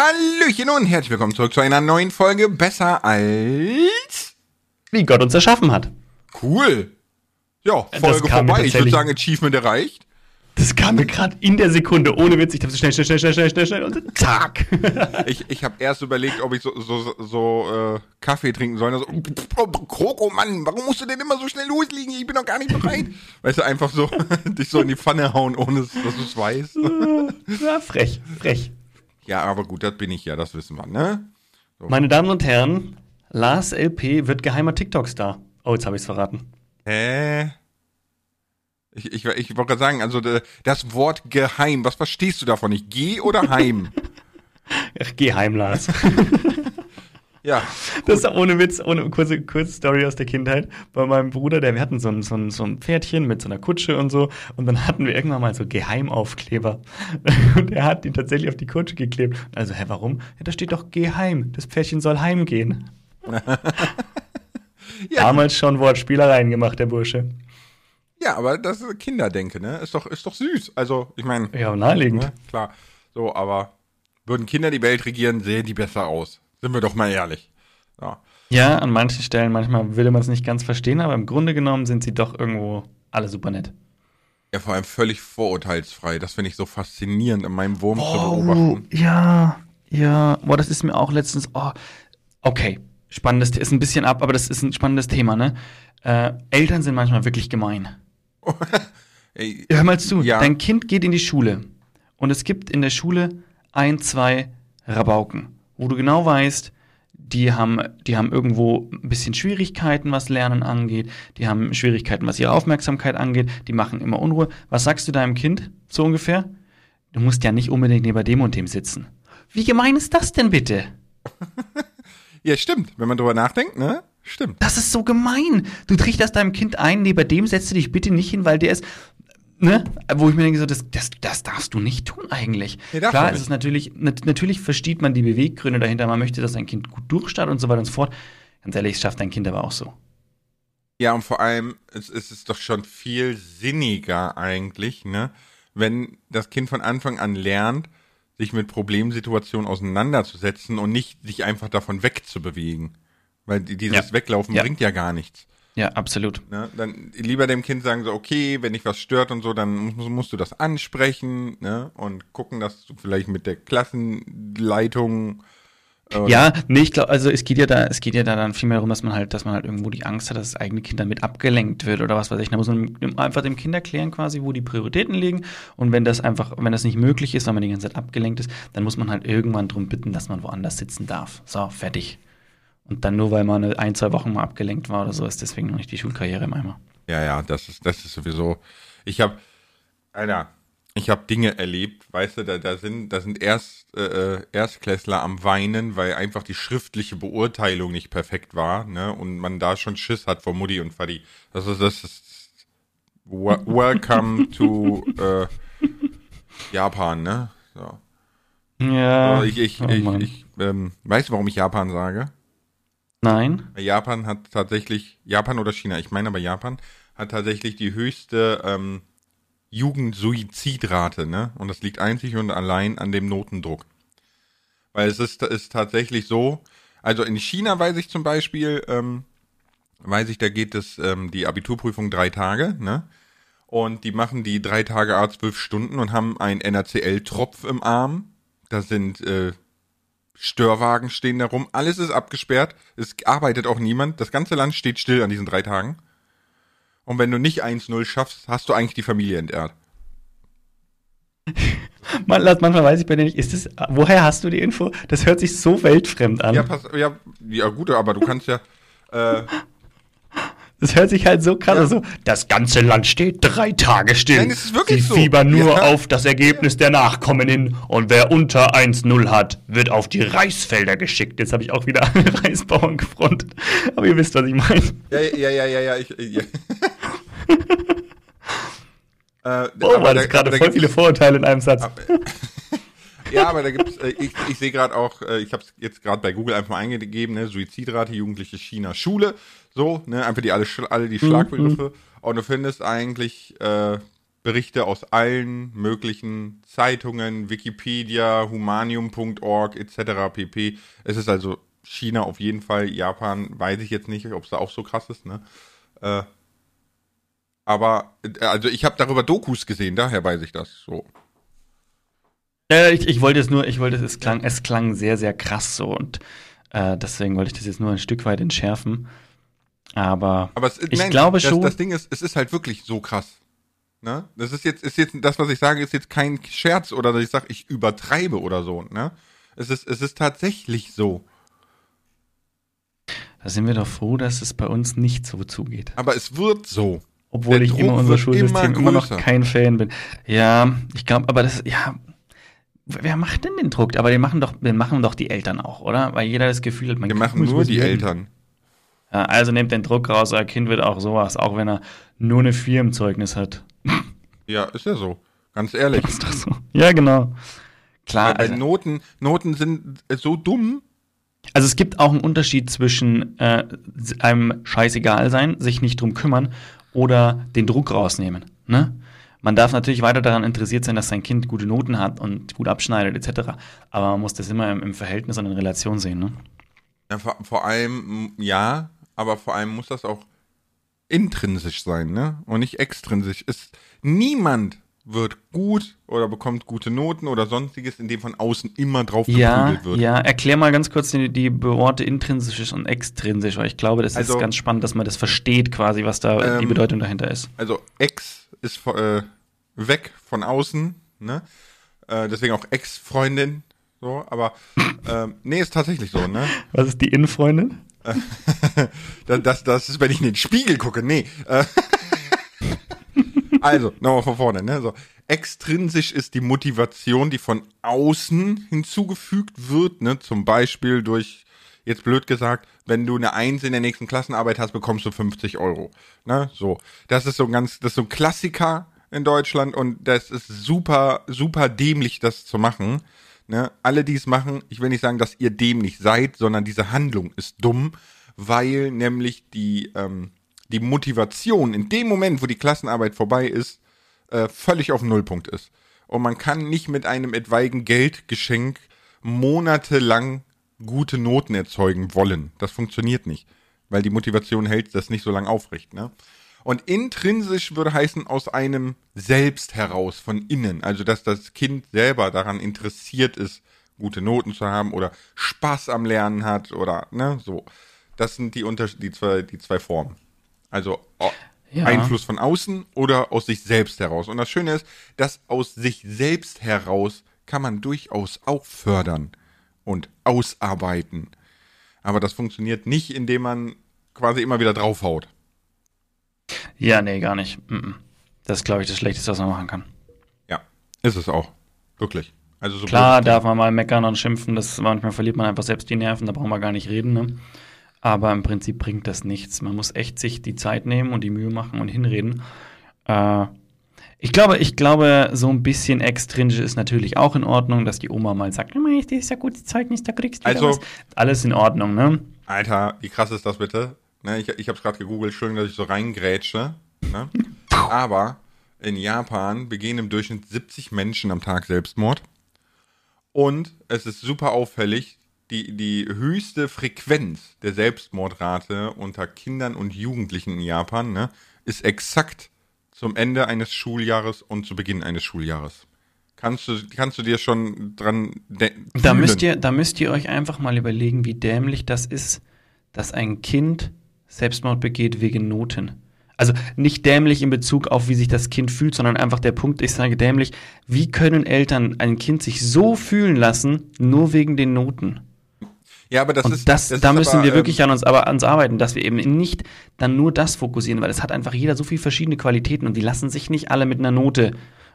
Hallöchen und herzlich willkommen zurück zu einer neuen Folge Besser als Wie Gott uns erschaffen hat. cool. Ja, Folge vorbei. Ich würde sagen, Achievement erreicht. Das kam mir gerade in der Sekunde, ohne Witz. Ich dachte so schnell, schnell, schnell, schnell, schnell, schnell, schnell und zack. Ich, ich habe erst überlegt, ob ich so, so, so äh, Kaffee trinken soll. Also, oh, Kroko, Mann, warum musst du denn immer so schnell loslegen? Ich bin noch gar nicht bereit. Weißt du, einfach so dich so in die Pfanne hauen, ohne dass du es weißt. ja, frech, frech. Ja, aber gut, das bin ich ja, das wissen wir, ne? Meine Damen und Herren, Lars LP wird geheimer TikTok-Star. Oh, jetzt habe ich es verraten. Hä? Ich, ich, ich wollte gerade sagen, also de- das Wort geheim, was verstehst du davon nicht? Geh oder heim? Ach, geh heim, Lars. ja. Das ist ohne Witz, ohne kurze, kurze Story aus der Kindheit. Bei meinem Bruder, der, wir hatten so ein, so, ein, so ein Pferdchen mit so einer Kutsche und so. Und dann hatten wir irgendwann mal so Geheimaufkleber. Und er hat die tatsächlich auf die Kutsche geklebt. Also, hä, warum? Ja, da steht doch Geheim. Das Pferdchen soll heimgehen. Ja, Damals schon Wortspielereien gemacht, der Bursche. ja, aber das ist Kinderdenke, ne? Ist doch, ist doch süß. Also, ich meine, Ja, naheliegend. ne, klar. So, aber würden Kinder die Welt regieren, sehen die besser aus. Sind wir doch mal ehrlich. Ja. Ja, an manchen Stellen, manchmal will man es nicht ganz verstehen, aber im Grunde genommen sind sie doch irgendwo alle super nett. Ja, vor allem völlig vorurteilsfrei. Das finde ich so faszinierend in meinem Wurm zu Oh, beobachten. ja, ja. Boah, das ist mir auch letztens. Oh, okay, spannendes, ist ein bisschen ab, aber das ist ein spannendes Thema, ne? Äh, Eltern sind manchmal wirklich gemein. Ey, Hör mal zu, Ja. dein Kind geht in die Schule und es gibt in der Schule ein, zwei Rabauken, wo du genau weißt, die haben, die haben irgendwo ein bisschen Schwierigkeiten, was Lernen angeht, die haben Schwierigkeiten, was ihre Aufmerksamkeit angeht, die machen immer Unruhe. Was sagst du deinem Kind so ungefähr? Du musst ja nicht unbedingt neben dem und dem sitzen. Wie gemein ist das denn bitte? ja, stimmt. Wenn man drüber nachdenkt, ne? Stimmt. Das ist so gemein. Du trichterst deinem Kind ein, neben dem setzt du dich bitte nicht hin, weil der ist, ne? Wo ich mir denke, so, das, das, das darfst du nicht tun eigentlich. Nee, Klar, es nicht. ist natürlich, nat natürlich versteht man die Beweggründe dahinter. Man möchte, dass dein Kind gut durchstartet und so weiter und so fort. Ganz ehrlich, es schafft dein Kind aber auch so. Ja, und vor allem, es, es ist doch schon viel sinniger eigentlich, ne? Wenn das Kind von Anfang an lernt, sich mit Problemsituationen auseinanderzusetzen und nicht sich einfach davon wegzubewegen. Weil die- dieses Ja. Weglaufen Ja. bringt ja gar nichts. Ja, absolut. Ne? Dann lieber dem Kind sagen so, okay, wenn dich was stört und so, dann musst, musst du das ansprechen, ne? Und gucken, dass du vielleicht mit der Klassenleitung oder- Ja, nee, ich glaube, also es geht ja da, es geht ja da dann vielmehr darum, dass man halt, dass man halt irgendwo die Angst hat, dass das eigene Kind damit abgelenkt wird oder was weiß ich. Da muss man einfach dem Kind erklären quasi, wo die Prioritäten liegen. Und wenn das einfach, wenn das nicht möglich ist, weil man die ganze Zeit abgelenkt ist, dann muss man halt irgendwann drum bitten, dass man woanders sitzen darf. So, fertig. Und dann nur, weil man eine- ein, zwei Wochen mal abgelenkt war oder so, ist deswegen noch nicht die Schulkarriere im Eimer. Ja, ja, das ist, das ist sowieso. Ich habe, Alter, ich habe Dinge erlebt, weißt du, da, da sind, da sind Erst, äh, Erstklässler am Weinen, weil einfach die schriftliche Beurteilung nicht perfekt war, ne, und man da schon Schiss hat vor Mutti und Vati. Das ist, das ist, wel- welcome to äh, Japan, ne? So. Ja. Ich, ich, oh ich, ich ähm, weißt du, warum ich Japan sage? Nein? Japan hat tatsächlich, Japan oder China, ich meine aber Japan, hat tatsächlich die höchste ähm, Jugendsuizidrate, ne? Und das liegt einzig und allein an dem Notendruck. Weil es ist, ist tatsächlich so, also in China weiß ich zum Beispiel, ähm, weiß ich, da geht es ähm, die Abiturprüfung drei Tage, ne? Und die machen die drei Tage A zwölf Stunden und haben einen NaCl-Tropf im Arm. Da sind äh, Störwagen stehen da rum, alles ist abgesperrt, es arbeitet auch niemand, das ganze Land steht still an diesen drei Tagen. Und wenn du nicht 1-0 schaffst, hast du eigentlich die Familie entehrt. Man, manchmal weiß ich bei dir nicht, ist das, woher hast du die Info? Das hört sich so weltfremd an. Ja, pass, ja, ja gut, aber du kannst ja, äh, Das hört sich halt so krass Ja. So, das ganze Land steht drei Tage still. Nein, es ist wirklich Sie so. fiebern nur Ja. auf das Ergebnis der Nachkommen hin. Und wer unter 1-0 hat, wird auf die Reisfelder geschickt. Jetzt habe ich auch wieder alle Reisbauern gefrontet. Aber ihr wisst, was ich meine. ja, ja, ja, ja, ja, ich, ja. äh, Oh, war da- das gerade voll viele Vorurteile in einem Satz. Ja, aber da gibt's, äh, ich, ich sehe gerade auch, äh, ich habe es jetzt gerade bei Google einfach mal eingegeben, ne, Suizidrate, Jugendliche China, Schule, so, ne, einfach die alle, alle die Schlagbegriffe. Und du findest eigentlich, äh, Berichte aus allen möglichen Zeitungen, Wikipedia, humanium.org etc. pp. Es ist also China auf jeden Fall, Japan weiß ich jetzt nicht, ob es da auch so krass ist, ne? Äh, aber, äh, also ich habe darüber Dokus gesehen, daher weiß ich das so. Äh, ich, ich wollte es nur, ich wollte es, es klang, es klang sehr, sehr krass so und äh, deswegen wollte ich das jetzt nur ein Stück weit entschärfen. Aber, Aber es, ich nein, glaube das, schon. Das Ding ist, es ist halt wirklich so krass. Ne? Das ist jetzt, ist jetzt, das, was ich sage, ist jetzt kein Scherz oder dass ich sage, ich übertreibe oder so, ne? Es ist, es ist tatsächlich so. da sind wir doch froh, dass es bei uns nicht so zugeht. Aber es wird so. Obwohl Der ich Druck immer unser Schulsystem immer immer, noch kein Fan bin. Ja, ich glaube, aber das, ja, wer macht denn den Druck? Aber den machen doch, den machen doch die Eltern auch, oder? Weil jeder das Gefühl hat, mein Wir machen nur die werden. Eltern. Ja, also nehmt den Druck raus, euer Kind wird auch sowas, auch wenn er nur eine 4 im Zeugnis hat. Ja, ist ja so. Ganz ehrlich. Ist doch so. Ja, genau. Klar, Weil bei also, Noten, Noten sind äh, so dumm. also es gibt auch einen Unterschied zwischen äh, einem scheißegal sein, sich nicht drum kümmern oder den Druck rausnehmen. Ne? Man darf natürlich weiter daran interessiert sein, dass sein Kind gute Noten hat und gut abschneidet etc. Aber man muss das immer im, im Verhältnis und in Relation sehen. Ne? Ja, vor, vor allem, ja, aber vor allem muss das auch intrinsisch sein, ne? Und nicht extrinsisch. Ist, niemand wird gut oder bekommt gute Noten oder sonstiges, indem von außen immer drauf Ja, wird. ja, erklär mal ganz kurz die, die Worte intrinsisch und extrinsisch, weil ich glaube, das Also- ist ganz spannend, dass man das versteht quasi, was da die Ähm, Bedeutung dahinter ist. Also Ex ist äh, weg von außen, ne? Äh, deswegen auch Ex-Freundin, so, aber ähm, nee, ist tatsächlich so, ne? Was ist die Innenfreundin? das, das, das ist, wenn ich in den Spiegel gucke, nee. Äh, also, nochmal von vorne, ne? So, extrinsisch ist die Motivation, die von außen hinzugefügt wird, ne? Zum Beispiel durch, jetzt blöd gesagt, wenn du eine Eins in der nächsten Klassenarbeit hast, bekommst du 50 Euro. Ne? So. Das ist so ein ganz, das ist so ein Klassiker in Deutschland und das ist super, super dämlich, das zu machen. Ne? Alle, die es machen, ich will nicht sagen, dass ihr dämlich seid, sondern diese Handlung ist dumm, weil nämlich die, ähm, die Motivation in dem Moment, wo die Klassenarbeit vorbei ist, äh, völlig auf Nullpunkt ist. Und man kann nicht mit einem etwaigen Geldgeschenk monatelang gute Noten erzeugen wollen. Das funktioniert nicht, weil die Motivation hält das nicht so lange aufrecht. Ne? Und intrinsisch würde heißen aus einem Selbst heraus, von innen. Also dass das Kind selber daran interessiert ist, gute Noten zu haben oder Spaß am Lernen hat oder ne, so. Das sind die, Unter die, zwei, die zwei Formen. Also Ja. Einfluss von außen oder aus sich selbst heraus. Und das Schöne ist, dass aus sich selbst heraus kann man durchaus auch fördern und ausarbeiten. Aber das funktioniert nicht, indem man quasi immer wieder draufhaut. Ja, nee, gar nicht. Das ist, glaube ich, das Schlechteste, was man machen kann. Ja, ist es auch. Wirklich. Also so Klar darf man mal meckern und schimpfen, das manchmal verliert man einfach selbst die Nerven, da brauchen wir gar nicht reden, ne? Aber im Prinzip bringt das nichts. Man muss echt sich die Zeit nehmen und die Mühe machen und hinreden. Äh, ich glaube, ich glaube, so ein bisschen extrinsisch ist natürlich auch in Ordnung, dass die Oma mal sagt, "Mama, das ist ja gutes Zeugnis, da kriegst du Also- was. Alles in Ordnung, ne? Alter, wie krass ist das bitte? Ne, ich ich habe es gerade gegoogelt, Entschuldigung, dass ich so reingrätsche. Ne? Aber in Japan begehen im Durchschnitt 70 Menschen am Tag Selbstmord. Und es ist super auffällig, die, die höchste Frequenz der Selbstmordrate unter Kindern und Jugendlichen in Japan ne, ist exakt zum Ende eines Schuljahres und zu Beginn eines Schuljahres. Kannst du, kannst du dir schon dran denken? Da müsst, ihr, da müsst ihr euch einfach mal überlegen, wie dämlich das ist, dass ein Kind Selbstmord begeht wegen Noten. Also nicht dämlich in Bezug auf, wie sich das Kind fühlt, sondern einfach der Punkt, ich sage dämlich, wie können Eltern ein Kind sich so fühlen lassen, nur wegen den Noten? Ja, aber das Und ist. das, das da ist müssen aber, wir ähm, wirklich an uns, aber ans arbeiten, dass wir eben nicht dann nur das fokussieren, weil es hat einfach jeder so viele verschiedene Qualitäten und die lassen sich nicht alle mit einer Note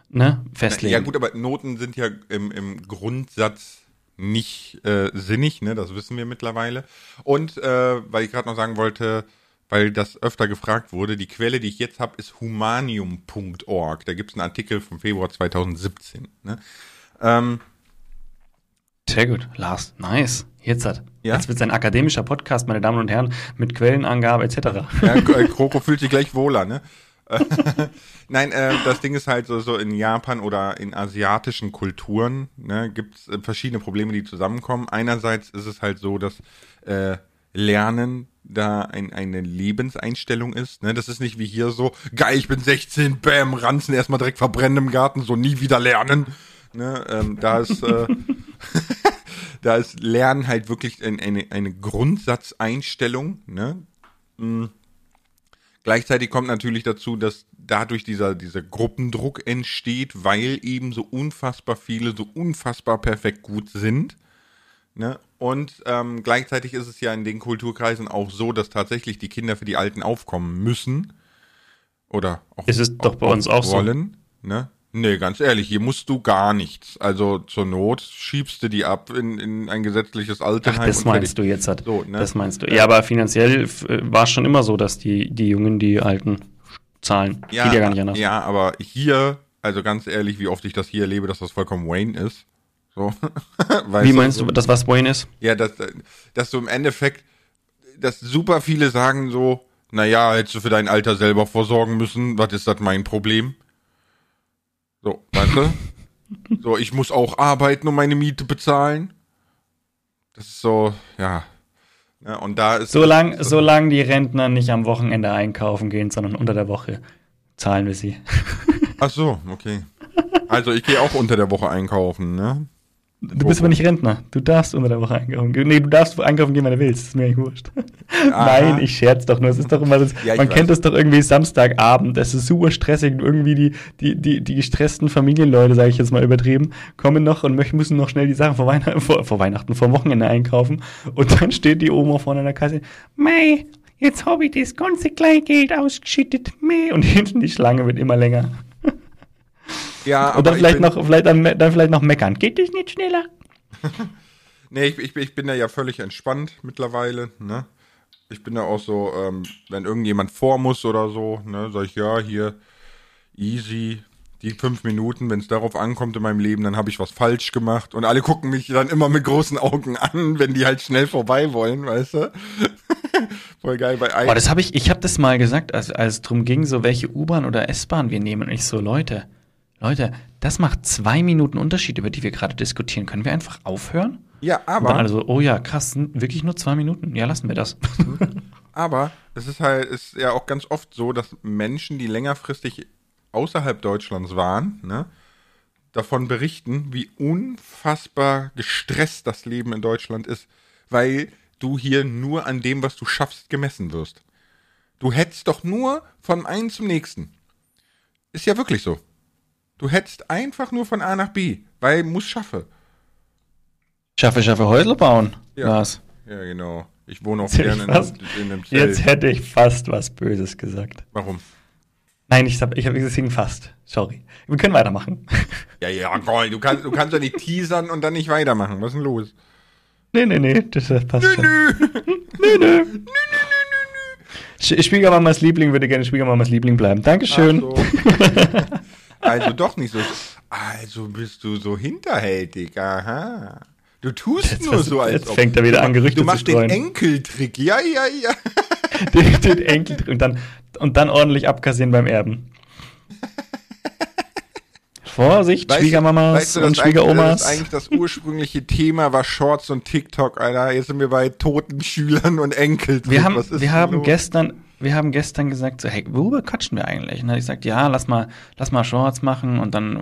ne, festlegen. Ja gut, aber Noten sind ja im, im Grundsatz nicht äh, sinnig, ne? Das wissen wir mittlerweile. Und äh, weil ich gerade noch sagen wollte, weil das öfter gefragt wurde, die Quelle, die ich jetzt habe, ist humanium.org. Da gibt es einen Artikel vom Februar 2017. Ne? Ähm, Sehr gut, Lars, nice. Jetzt hat. Ja? Jetzt wird es ein akademischer Podcast, meine Damen und Herren, mit Quellenangabe etc. ja, Kroko fühlt sich gleich wohler, ne? Nein, äh, das Ding ist halt so, so in Japan oder in asiatischen Kulturen ne, gibt es äh, verschiedene Probleme, die zusammenkommen. Einerseits ist es halt so, dass äh, Lernen da ein, eine Lebenseinstellung ist. Ne? Das ist nicht wie hier so, geil, ich bin 16, bam, ranzen, erstmal direkt verbrennen im Garten, so nie wieder lernen. Ne? Ähm, da ist äh, da ist Lernen halt wirklich ein, eine, eine Grundsatzeinstellung. Ne? Mhm. Gleichzeitig kommt natürlich dazu, dass dadurch dieser, dieser Gruppendruck entsteht, weil eben so unfassbar viele so unfassbar perfekt gut sind. Ne? Und ähm, gleichzeitig ist es ja in den Kulturkreisen auch so, dass tatsächlich die Kinder für die Alten aufkommen müssen. Oder auch. Ist es doch bei uns auch wollen, so. Ne? Nee, ganz ehrlich, hier musst du gar nichts. Also zur Not schiebst du die ab in, in ein gesetzliches Altenheim. Ach, das meinst du jetzt. Hat. So, ne? Das meinst du. Ja, aber finanziell äh, war es schon immer so, dass die, die Jungen die Alten zahlen. Ja, Geht ja gar nicht anders. Ja, aber hier, also ganz ehrlich, wie oft ich das hier erlebe, dass das vollkommen Wayne ist. So. Wie meinst du, dass was Wayne ist? Ja, dass, dass du im Endeffekt, dass super viele sagen so, naja, hättest du für dein Alter selber vorsorgen müssen, was ist das mein Problem? So, weißt du? so, ich muss auch arbeiten, um meine Miete bezahlen. Das ist so, ja. ja und da ist. Solange so solang die Rentner nicht am Wochenende einkaufen gehen, sondern unter der Woche, zahlen wir sie. Ach so, okay. Also ich gehe auch unter der Woche einkaufen, ne? Du bist aber nicht Rentner. Du darfst unter der Woche einkaufen gehen. Nee, du darfst einkaufen gehen, wenn du willst. Das ist mir eigentlich wurscht. Nein, ich scherz doch nur. Es ist doch immer das, ja, man kennt das doch irgendwie Samstagabend. Es ist super stressig. Irgendwie die, die, die, die gestressten Familienleute, sage ich jetzt mal übertrieben, kommen noch und müssen noch schnell die Sachen vor Weihnachten, vor, vor Weihnachten, vor Wochenende einkaufen. Und dann steht die Oma vorne an der Kasse. Mei, jetzt habe ich das ganze Kleingeld ausgeschüttet. Mei. Und hinten die Schlange wird immer länger. Ja, aber dann vielleicht, noch, vielleicht, dann, vielleicht noch meckern. Geht das nicht schneller? nee, ich, ich, ich bin da ja völlig entspannt mittlerweile. Ne? Ich bin da auch so, ähm, wenn irgendjemand vor muss oder so, ne, sag ich, ja, hier, easy, die fünf Minuten, wenn es darauf ankommt in meinem Leben, dann habe ich was falsch gemacht. Und alle gucken mich dann immer mit großen Augen an, wenn die halt schnell vorbei wollen, weißt du? Voll geil bei einem. Boah, das habe ich, ich habe das mal gesagt, als, als es darum ging, so welche U-Bahn oder S-Bahn wir nehmen. Und ich so, Leute, Leute, das macht zwei Minuten Unterschied, über die wir gerade diskutieren. Können wir einfach aufhören? Ja, aber. Und dann also, oh ja, krass, wirklich nur zwei Minuten. Ja, lassen wir das. aber es ist halt, ist ja auch ganz oft so, dass Menschen, die längerfristig außerhalb Deutschlands waren, ne, davon berichten, wie unfassbar gestresst das Leben in Deutschland ist, weil du hier nur an dem, was du schaffst, gemessen wirst. Du hättest doch nur von einem zum nächsten. Ist ja wirklich so. Du hättest einfach nur von A nach B, weil muss schaffe. Schaffe, schaffe, Häusle bauen. Ja. Was? Ja, genau. Ich wohne auch gerne in, in, einem Zelt. Jetzt hätte ich fast was Böses gesagt. Warum? Nein, ich habe ich hab deswegen fast. Sorry. Wir können weitermachen. Ja, ja, Gold, du kannst, du kannst ja nicht teasern und dann nicht weitermachen. Was ist denn los? Nee, nee, nee, das passt nö, schon. Nö. nö, nö. nö, nö, nö. Schwiegermamas Liebling würde gerne Schwiegermamas Liebling bleiben. Dankeschön. So. Also doch nicht so. Also bist du so hinterhältig, aha. Du tust jetzt nur so, als jetzt ob. fängt er wieder an, Gerüchte Du machst den Enkeltrick, ja, ja, ja. den, den Enkeltrick und dann, und dann ordentlich abkassieren beim Erben. Vorsicht, weißt, Schwiegermamas weißt du, und Schwiegeromas. Das ist eigentlich das ursprüngliche Thema war Shorts und TikTok, Alter. Jetzt sind wir bei toten Schülern und Enkeltrick. Wir haben, wir haben gestern, wir haben gestern gesagt, so, hey, worüber quatschen wir eigentlich? Und dann habe ich gesagt, ja, lass mal, lass mal Shorts machen und dann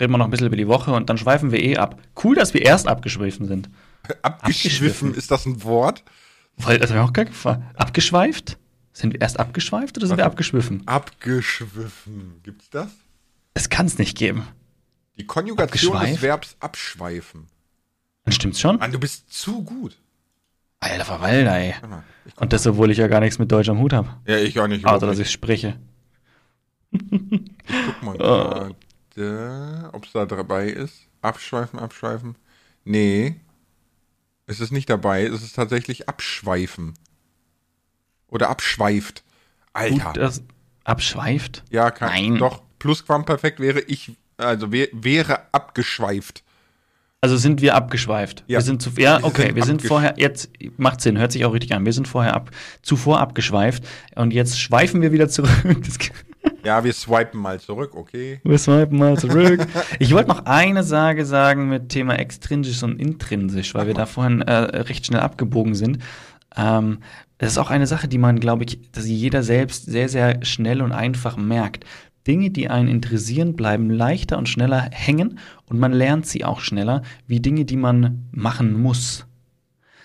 reden wir noch ein bisschen über die Woche und dann schweifen wir eh ab. Cool, dass wir erst abgeschwiffen sind. Abgeschwiffen, ist das ein Wort? Weil, das habe ich auch gar gefragt. Abgeschweift? Sind wir erst abgeschweift oder sind wir abgeschwiffen? Abgeschwiffen. Gibt's das? Es kann es nicht geben. Die Konjugation des Verbs abschweifen. Dann stimmt's schon? Mann, du bist zu gut. Alter Verwalter, ey. Und das, obwohl ich ja gar nichts mit Deutsch am Hut habe. Ja, ich auch nicht. Außer, dass ich spreche. Ich guck mal gerade, ob es da dabei ist. Abschweifen, abschweifen. Nee. Es ist nicht dabei. Es ist tatsächlich abschweifen. Oder abschweift. Alter. Gut, das abschweift? Ja, kann. Nein. Doch, Plusquamperfekt wäre ich, also wär, wäre abgeschweift. Also sind wir abgeschweift. Ja. Wir sind zu, ja, okay, wir, wir sind vorher, jetzt macht Sinn, hört sich auch richtig an. Wir sind vorher ab, zuvor abgeschweift und jetzt schweifen wir wieder zurück. Ja, wir swipen mal zurück, okay? Wir swipen mal zurück. ich wollte noch eine Sage sagen mit Thema extrinsisch und intrinsisch, weil wir da vorhin äh, recht schnell abgebogen sind. Ähm, das ist auch eine Sache, die man, glaube ich, dass jeder selbst sehr, sehr schnell und einfach merkt. Dinge, die einen interessieren, bleiben leichter und schneller hängen und man lernt sie auch schneller, wie Dinge, die man machen muss.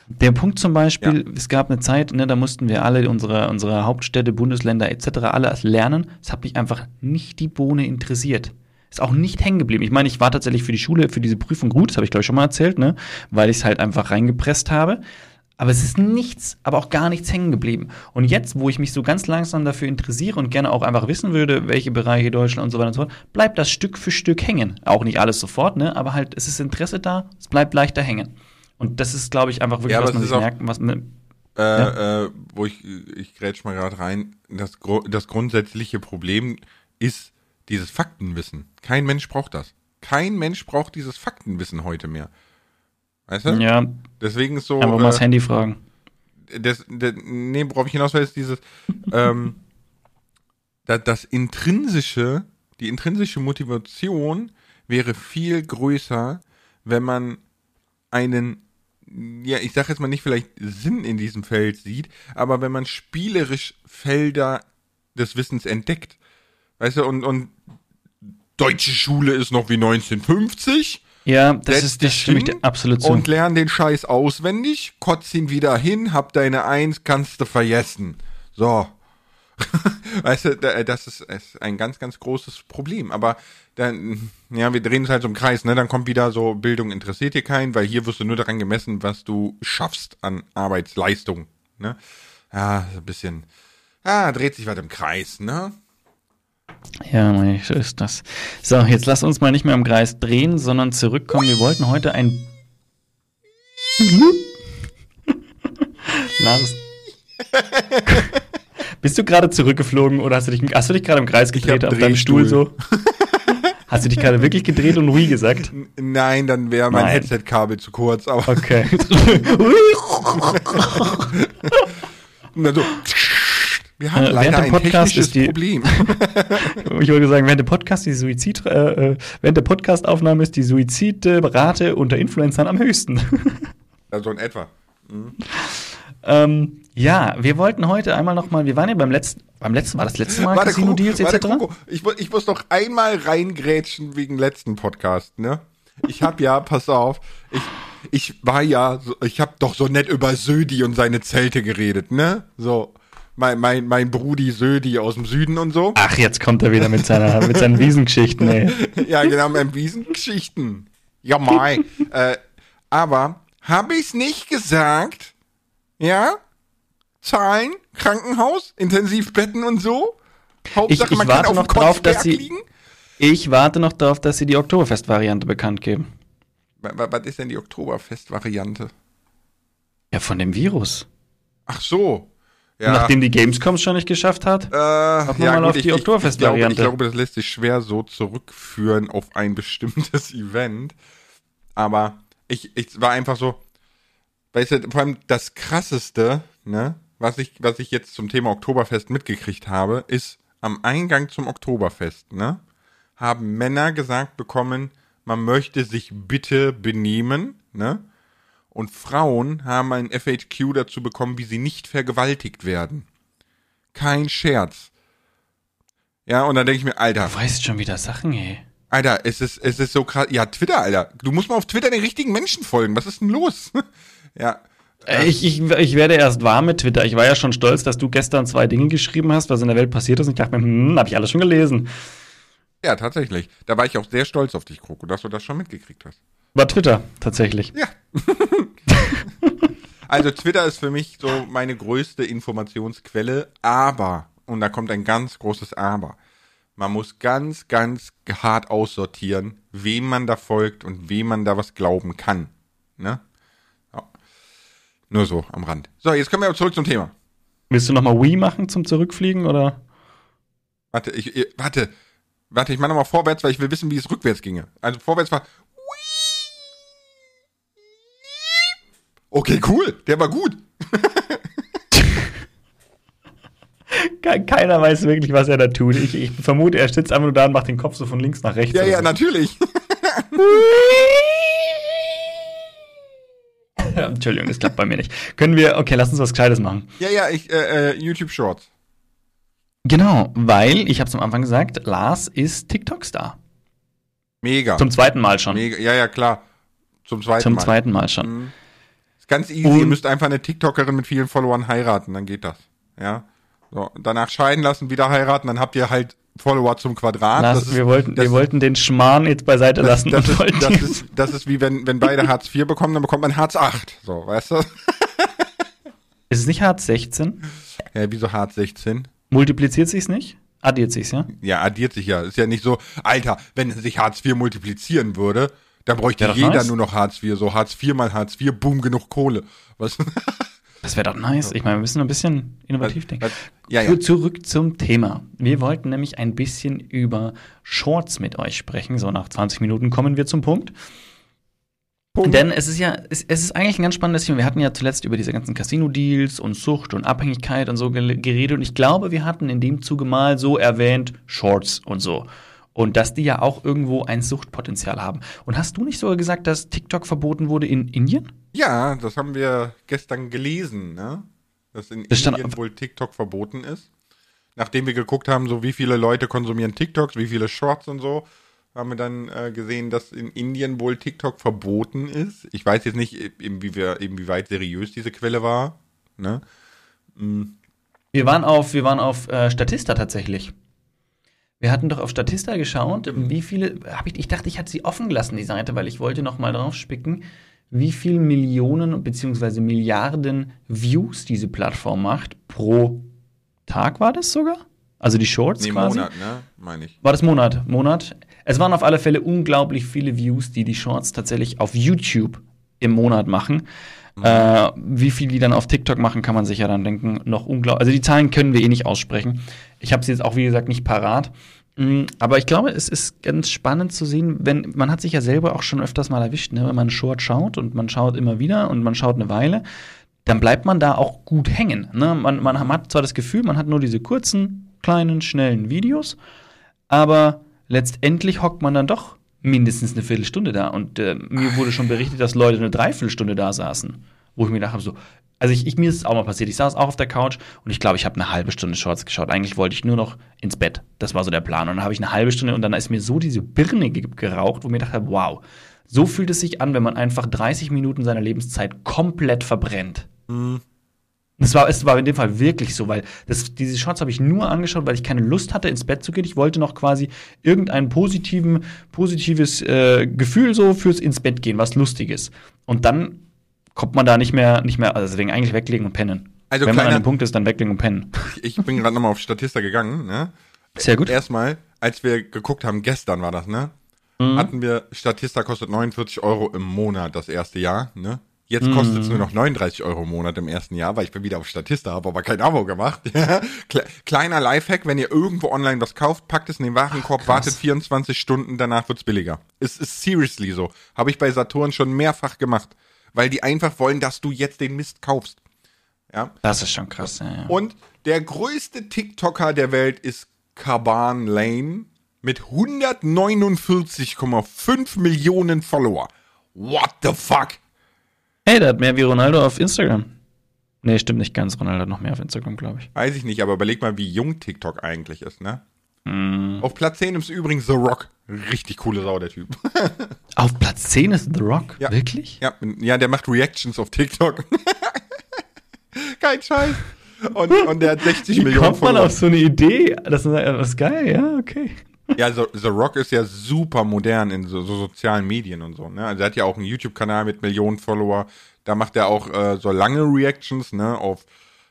Der Punkt zum Beispiel, ja. es gab eine Zeit, ne, da mussten wir alle unsere, unsere Hauptstädte, Bundesländer etc. alle lernen. Es hat mich einfach nicht die Bohne interessiert. Ist auch nicht hängen geblieben. Ich meine, ich war tatsächlich für die Schule, für diese Prüfung gut, das habe ich glaube ich schon mal erzählt, ne, weil ich es halt einfach reingepresst habe. Aber es ist nichts, aber auch gar nichts hängen geblieben. Und jetzt, wo ich mich so ganz langsam dafür interessiere und gerne auch einfach wissen würde, welche Bereiche Deutschland und so weiter und so fort, bleibt das Stück für Stück hängen. Auch nicht alles sofort, ne? Aber halt, es ist Interesse da, es bleibt leichter hängen. Und das ist, glaube ich, einfach wirklich, ja, was man sich merkt, was man, äh, ja? äh, wo ich, ich grätsch mal gerade rein, das, das grundsätzliche Problem ist dieses Faktenwissen. Kein Mensch braucht das. Kein Mensch braucht dieses Faktenwissen heute mehr. Weißt du? Ja. Deswegen ist so. Einfach mal äh, das Handy fragen. Das, das, nee, worauf ich hinaus will, ist dieses, ähm, das, das intrinsische, die intrinsische Motivation wäre viel größer, wenn man einen ja, ich sage jetzt mal nicht vielleicht Sinn in diesem Feld sieht, aber wenn man spielerisch Felder des Wissens entdeckt, weißt du, und, und deutsche Schule ist noch wie 1950. Ja, das ist, das stimme ich dir absolut zu. Und lern den Scheiß auswendig, kotz ihn wieder hin, hab deine Eins, kannst du vergessen. So. weißt du, das ist, ist ein ganz, ganz großes Problem. Aber dann, ja, wir drehen es halt so im Kreis, ne? Dann kommt wieder so, Bildung interessiert dir keinen, weil hier wirst du nur daran gemessen, was du schaffst an Arbeitsleistung, ne? Ja, so ein bisschen, ja, dreht sich weiter im Kreis, ne? Ja, so ist das. So, jetzt lass uns mal nicht mehr im Kreis drehen, sondern zurückkommen. Wir wollten heute ein. Lars. Bist du gerade zurückgeflogen oder hast du dich, hast du dich gerade im Kreis gedreht auf deinem Stuhl so? Hast du dich gerade wirklich gedreht und Wii gesagt? Nein, dann wäre mein Headset-Kabel zu kurz. Aber okay. so. Wir haben äh, leider ein technisches die, Problem. ich wollte sagen, während der Podcast die Suizid, äh, äh während der Podcastaufnahme ist die Suizidrate unter Influencern am höchsten. also in etwa. Mhm. Ähm, ja, wir wollten heute einmal noch mal, wir waren ja beim letzten, beim letzten, war das letzte Mal warte, Casino Deals etc.? Warte, ich, ich muss noch einmal reingrätschen wegen letzten Podcast, ne? Ich hab ja, pass auf, ich, ich war ja, ich hab doch so nett über Södi und seine Zelte geredet, ne? So, mein, mein, mein Brudi Södi aus dem Süden und so. Ach, jetzt kommt er wieder mit seiner, mit seinen Wiesengeschichten, ey. ja, genau, mit Wiesengeschichten. Ja, mai. äh, aber, hab ich's nicht gesagt? Ja? Zahlen, Krankenhaus, Intensivbetten und so. Hauptsache, ich, ich man warte kann noch drauf, dass sie. Liegen. Ich warte noch darauf, dass sie die Oktoberfest-Variante bekannt geben. Was ist denn die Oktoberfest-Variante? Ja, von dem Virus. Ach so. Ja. Nachdem die Gamescom schon nicht geschafft hat, äh, hat man ja, mal gut, auf die Oktoberfest-Variante. Ich, ich, glaube, das lässt sich schwer so zurückführen auf ein bestimmtes Event. Aber ich, ich war einfach so, weißt du, vor allem das krasseste, ne, was ich, was ich jetzt zum Thema Oktoberfest mitgekriegt habe, ist am Eingang zum Oktoberfest, ne, haben Männer gesagt bekommen, man möchte sich bitte benehmen, ne, und Frauen haben ein FHQ dazu bekommen, wie sie nicht vergewaltigt werden. Kein Scherz. Ja, und dann denke ich mir, Alter. Du weißt schon wieder Sachen, ey. Alter, es ist, es ist so krass. Ja, Twitter, Alter. Du musst mal auf Twitter den richtigen Menschen folgen. Was ist denn los? ja. Äh, ich, ich, ich werde erst warm mit Twitter. Ich war ja schon stolz, dass du gestern zwei Dinge geschrieben hast, was in der Welt passiert ist. Und ich dachte mir, hm, hab ich alles schon gelesen. Ja, tatsächlich. Da war ich auch sehr stolz auf dich, Kroko, dass du das schon mitgekriegt hast. War Twitter, tatsächlich. Ja. also Twitter ist für mich so meine größte Informationsquelle, aber, und da kommt ein ganz großes Aber, man muss ganz, ganz hart aussortieren, wem man da folgt und wem man da was glauben kann. Ne? Nur so am Rand. So, jetzt kommen wir aber zurück zum Thema. Willst du nochmal Wii machen zum Zurückfliegen oder? Warte, ich, ich warte, warte, ich mache nochmal vorwärts, weil ich will wissen, wie es rückwärts ginge. Also vorwärts war. Okay, cool, der war gut. Keiner weiß wirklich, was er da tut. Ich, ich vermute, er sitzt einfach nur da und macht den Kopf so von links nach rechts. Ja, ja, so. natürlich. Entschuldigung, das klappt bei mir nicht. Können wir, okay, lass uns was Gescheites machen. Ja, ja, ich, äh, äh, YouTube Shorts. Genau, weil, ich habe es am Anfang gesagt, Lars ist TikTok-Star. Mega. Zum zweiten Mal schon. Mega. Ja, ja, klar. Zum zweiten Zum Mal. zweiten Mal schon. Mhm. Ganz easy. Und- Ihr müsst einfach eine TikTokerin mit vielen Followern heiraten, dann geht das. Ja. So, danach scheiden lassen, wieder heiraten, dann habt ihr halt Follower zum Quadrat. Lars, das ist, wir, wollten, das, wir wollten den Schmarrn jetzt beiseite das, lassen das, wollten ist, das, ist, das ist wie wenn, wenn beide Hartz IV bekommen, dann bekommt man Hartz 8. So, weißt du? Ist es nicht Hartz 16? Ja, wieso Hartz 16? Multipliziert sich's nicht? Addiert sich's, ja? Ja, addiert sich ja. Ist ja nicht so, Alter, wenn sich Hartz IV multiplizieren würde, dann bräuchte jeder nice. nur noch Hartz IV. So Hartz IV mal Hartz IV, boom, genug Kohle. Was? Das wäre doch nice. Ich meine, wir müssen ein bisschen innovativ denken. Ja, ja. Zu- Zurück zum Thema. Wir wollten nämlich ein bisschen über Shorts mit euch sprechen. So nach 20 Minuten kommen wir zum Punkt. Denn es ist ja, es, es ist eigentlich ein ganz spannendes Thema. Wir hatten ja zuletzt über diese ganzen Casino-Deals und Sucht und Abhängigkeit und so geredet. Und ich glaube, wir hatten in dem Zuge mal so erwähnt, Shorts und so. Und dass die ja auch irgendwo ein Suchtpotenzial haben. Und hast du nicht sogar gesagt, dass TikTok verboten wurde in Indien? Ja, das haben wir gestern gelesen, ne? Dass in Das Indien wohl TikTok verboten ist. Nachdem wir geguckt haben, so wie viele Leute konsumieren TikToks, wie viele Shorts und so, haben wir dann äh, gesehen, dass in Indien wohl TikTok verboten ist. Ich weiß jetzt nicht, inwie- inwieweit seriös diese Quelle war. Ne? Wir waren auf, wir waren auf äh, Statista tatsächlich. Wir hatten doch auf Statista geschaut, wie viele, ich, ich dachte, ich hatte sie offen gelassen, die Seite, weil ich wollte noch mal drauf spicken, wie viel Millionen bzw. Milliarden Views diese Plattform macht pro Tag war das sogar? Also die Shorts Nee, quasi? Monat, ne? Meine ich. War das Monat? Monat? Es waren auf alle Fälle unglaublich viele Views, die die Shorts tatsächlich auf YouTube im Monat machen. Äh, wie viel die dann auf TikTok machen, kann man sich ja dann denken, noch unglaublich. Also die Zahlen können wir eh nicht aussprechen. Ich habe sie jetzt auch, wie gesagt, nicht parat. Mm, Aber ich glaube, es ist ganz spannend zu sehen, wenn man hat sich ja selber auch schon öfters mal erwischt, ne? wenn man Short schaut und man schaut immer wieder und man schaut eine Weile, dann bleibt man da auch gut hängen. Ne? Man, man hat zwar das Gefühl, man hat nur diese kurzen, kleinen, schnellen Videos, aber letztendlich hockt man dann doch mindestens eine Viertelstunde da. Und äh, mir wurde schon berichtet, dass Leute eine Dreiviertelstunde da saßen. Wo ich mir gedacht habe, so, also ich, ich, mir ist es auch mal passiert. Ich saß auch auf der Couch und ich glaube, ich habe eine halbe Stunde Shorts geschaut. Eigentlich wollte ich nur noch ins Bett. Das war so der Plan. Und dann habe ich eine halbe Stunde und dann ist mir so diese Birne ge- geraucht, wo ich mir gedacht habe, wow, so fühlt es sich an, wenn man einfach 30 Minuten seiner Lebenszeit komplett verbrennt. Es war, es war in dem Fall wirklich so, weil das, diese Shots habe ich nur angeschaut, weil ich keine Lust hatte, ins Bett zu gehen. Ich wollte noch quasi irgendein positiven, positives äh, Gefühl so fürs ins Bett gehen, was Lustiges. Und dann kommt man da nicht mehr, nicht mehr, also deswegen eigentlich weglegen und pennen. Also Wenn man an kleiner- dem Punkt ist, dann weglegen und pennen. Ich bin gerade nochmal auf Statista gegangen, ne? Sehr gut. Erstmal, als wir geguckt haben, gestern war das, ne? Mhm. Hatten wir, Statista kostet 49 Euro im Monat das erste Jahr, ne? Jetzt Mhm. kostet es nur noch 39 Euro im Monat im ersten Jahr, weil ich bin wieder auf Statista, habe aber kein Abo gemacht. Kle- Kleiner Lifehack, wenn ihr irgendwo online was kauft, packt es in den Warenkorb, krass. wartet 24 Stunden, danach wird's billiger. Es ist seriously so. Habe ich bei Saturn schon mehrfach gemacht, weil die einfach wollen, dass du jetzt den Mist kaufst. Ja. Das ist schon krass, ja, ja. Und der größte TikToker der Welt ist Kaban Lane mit 149,5 Millionen Follower. What the fuck? Hey, der hat mehr wie Ronaldo auf Instagram. Nee, stimmt nicht ganz. Ronaldo hat noch mehr auf Instagram, glaube ich. Weiß ich nicht, aber überleg mal, wie jung TikTok eigentlich ist, ne? Auf Platz 10 ist übrigens The Rock. Richtig coole Sau, der Typ. Auf Platz 10 ist The Rock? Ja. Wirklich? ja, ja, der macht Reactions auf TikTok. Kein Scheiß. Und, und der hat 60 Wie Millionen kommt man Follower. auf so eine Idee? Das ist, das ist geil, ja, okay. Ja, The, The Rock ist ja super modern in so, so sozialen Medien und so. Ne? Also er hat ja auch einen YouTube-Kanal mit Millionen Follower. Da macht er auch äh, so lange Reactions ne, auf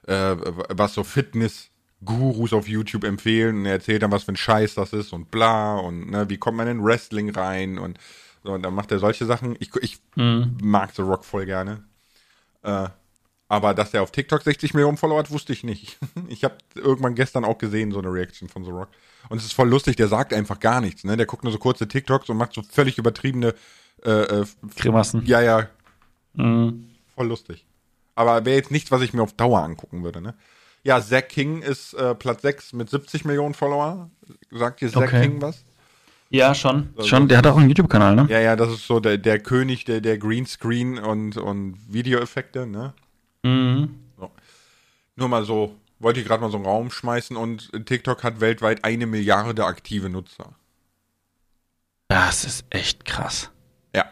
äh, was so Fitness-Gurus auf YouTube empfehlen. Und er erzählt dann, was für ein Scheiß das ist und bla. Und ne, wie kommt man in Wrestling rein und so. Und dann macht er solche Sachen. Ich, ich mag The Rock voll gerne. Äh, aber dass er auf TikTok 60 Millionen Follower hat, wusste ich nicht. Ich habe irgendwann gestern auch gesehen, so eine Reaction von The Rock. Und es ist voll lustig, der sagt einfach gar nichts. Ne? Der guckt nur so kurze TikToks und macht so völlig übertriebene, äh, äh, Grimassen. ja, ja, Mhm. voll lustig. Aber wäre jetzt nichts, was ich mir auf Dauer angucken würde. Ne? Ja, Zack King ist äh, Platz 6 mit 70 Millionen Follower. Sagt dir Zack Okay. King was? Ja, schon. Also- schon. Der hat auch einen YouTube-Kanal, ne? Ja, ja, das ist so der, der König der, der Greenscreen und, und Videoeffekte, ne? Mhm. Nur mal so, wollte ich gerade mal so einen Raum schmeißen und TikTok hat weltweit eine Milliarde aktive Nutzer. Das ist echt krass. Ja.